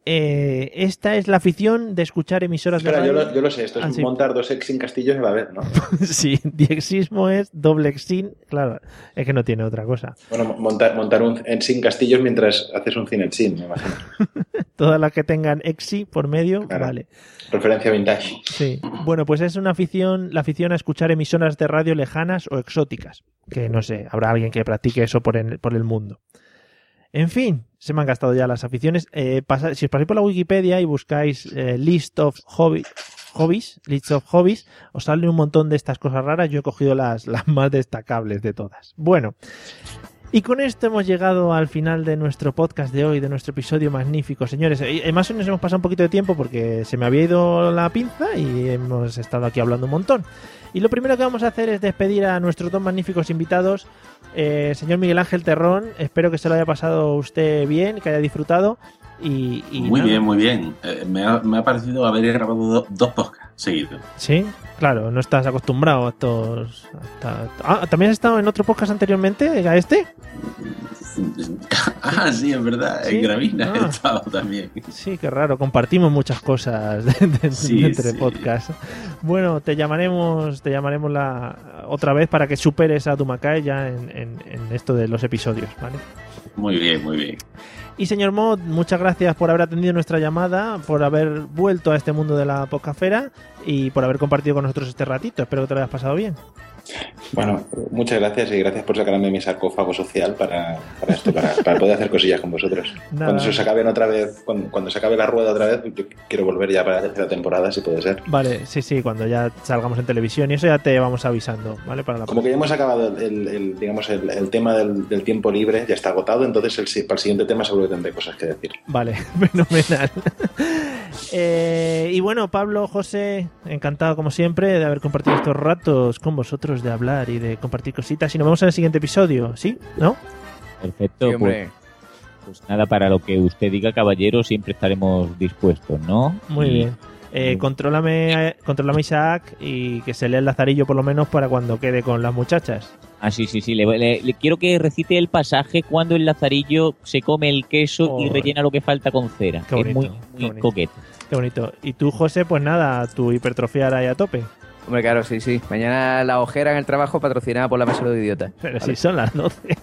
Eh, esta es la afición de escuchar emisoras Espera, de yo radio. lo, yo lo sé, esto es Ah, montar dos ex sin castillos a la vez, ¿no? sí, diexismo es doble exin, claro, es que no tiene otra cosa. Bueno, montar, montar un en sin castillos mientras haces un cine en sin, me imagino. Todas las que tengan exi por medio, Claro. vale. Referencia vintage. Sí. Bueno, pues es una afición, la afición a escuchar emisoras de radio lejanas o exóticas. Que no sé, habrá alguien que practique eso por el, por el mundo. En fin, se me han gastado ya las aficiones. Eh, pasa- si os pasáis por la Wikipedia y buscáis eh, list of hobbies, list of hobbies, os salen un montón de estas cosas raras. Yo he cogido las, las más destacables de todas. Bueno, y con esto hemos llegado al final de nuestro podcast de hoy, de nuestro episodio magnífico, señores. Además nos hemos pasado un poquito de tiempo porque se me había ido la pinza y hemos estado aquí hablando un montón. Y lo primero que vamos a hacer es despedir a nuestros dos magníficos invitados Eh, señor Miguel Ángel Terrón, espero que se lo haya pasado usted bien, que haya disfrutado. Y, y Muy nada. bien, muy bien. Eh, me, ha, me ha parecido haber grabado do- dos podcasts seguidos. Sí, claro, no estás acostumbrado a estos. a- Ah, ¿también has estado en otro podcast anteriormente a este? Ah, sí, es verdad. Sí. En Gravina he Ah. estado también. Sí, qué raro, compartimos muchas cosas de- de- Sí, entre sí. podcasts. Bueno, te llamaremos, te llamaremos la otra vez para que superes a Dumacay ya en, en- en esto de los episodios, ¿vale? Muy bien, muy bien. Y señor Mod, muchas gracias por haber atendido nuestra llamada, por haber vuelto a este mundo de la podcastfera y por haber compartido con nosotros este ratito. Espero que te lo hayas pasado bien. Bueno, muchas gracias y gracias por sacarme mi sarcófago social para, para esto, para, para poder hacer cosillas con vosotros. Nada. Cuando se os acaben otra vez, cuando, cuando se acabe la rueda otra vez, yo quiero volver ya para la tercera temporada, si puede ser. Vale, sí, sí, cuando ya salgamos en televisión y eso ya te vamos avisando, ¿vale? Para la Como que ya hemos acabado el, el- digamos, el, el tema del, del tiempo libre, ya está agotado, entonces el, para el siguiente tema seguro que tendré cosas que decir. Vale, fenomenal. Eh, y bueno, Pablo, José, encantado como siempre de haber compartido estos ratos con vosotros, de hablar y de compartir cositas. Y nos vemos en el siguiente episodio, ¿sí? ¿No? Perfecto. Sí, pues, pues nada, para lo que usted diga, caballero, siempre estaremos dispuestos, ¿no? Muy Y- bien. Eh, contrólame, contrólame Isaac y que se lea el lazarillo por lo menos para cuando quede con las muchachas. Ah, sí, sí, sí. Le, le- le quiero que recite el pasaje cuando el lazarillo se come el queso y rellena lo que falta con cera. Qué que es muy, bonito, qué muy bonito. coqueto. Qué bonito. Y tú, José, pues nada, tu hipertrofiar ahí a tope. Hombre, claro, sí, sí. Mañana la ojera en el trabajo patrocinada por la mesa de los idiotas. Pero Vale. si son las 12.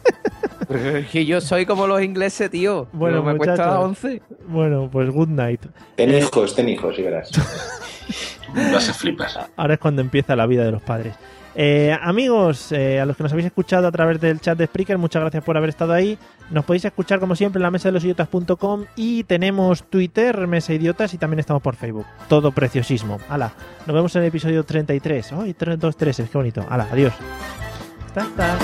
Pero es que yo soy como los ingleses, tío. Bueno, me cuesta muchachos. 11. Bueno, pues good night. Ten Eh, hijos, ten hijos, y verás. Vas a flipar. Ahora es cuando empieza la vida de los padres. Eh, amigos, eh, a los que nos habéis escuchado a través del chat de Spreaker, muchas gracias por haber estado ahí. Nos podéis escuchar como siempre en la mesa de los idiotas.com y tenemos Twitter, Mesa Idiotas y también estamos por Facebook. Todo preciosismo. Hala, nos vemos en el episodio 33. ¡Ay, 3, 2, 3! ¡Qué bonito! Hala, adiós. Ta, ta.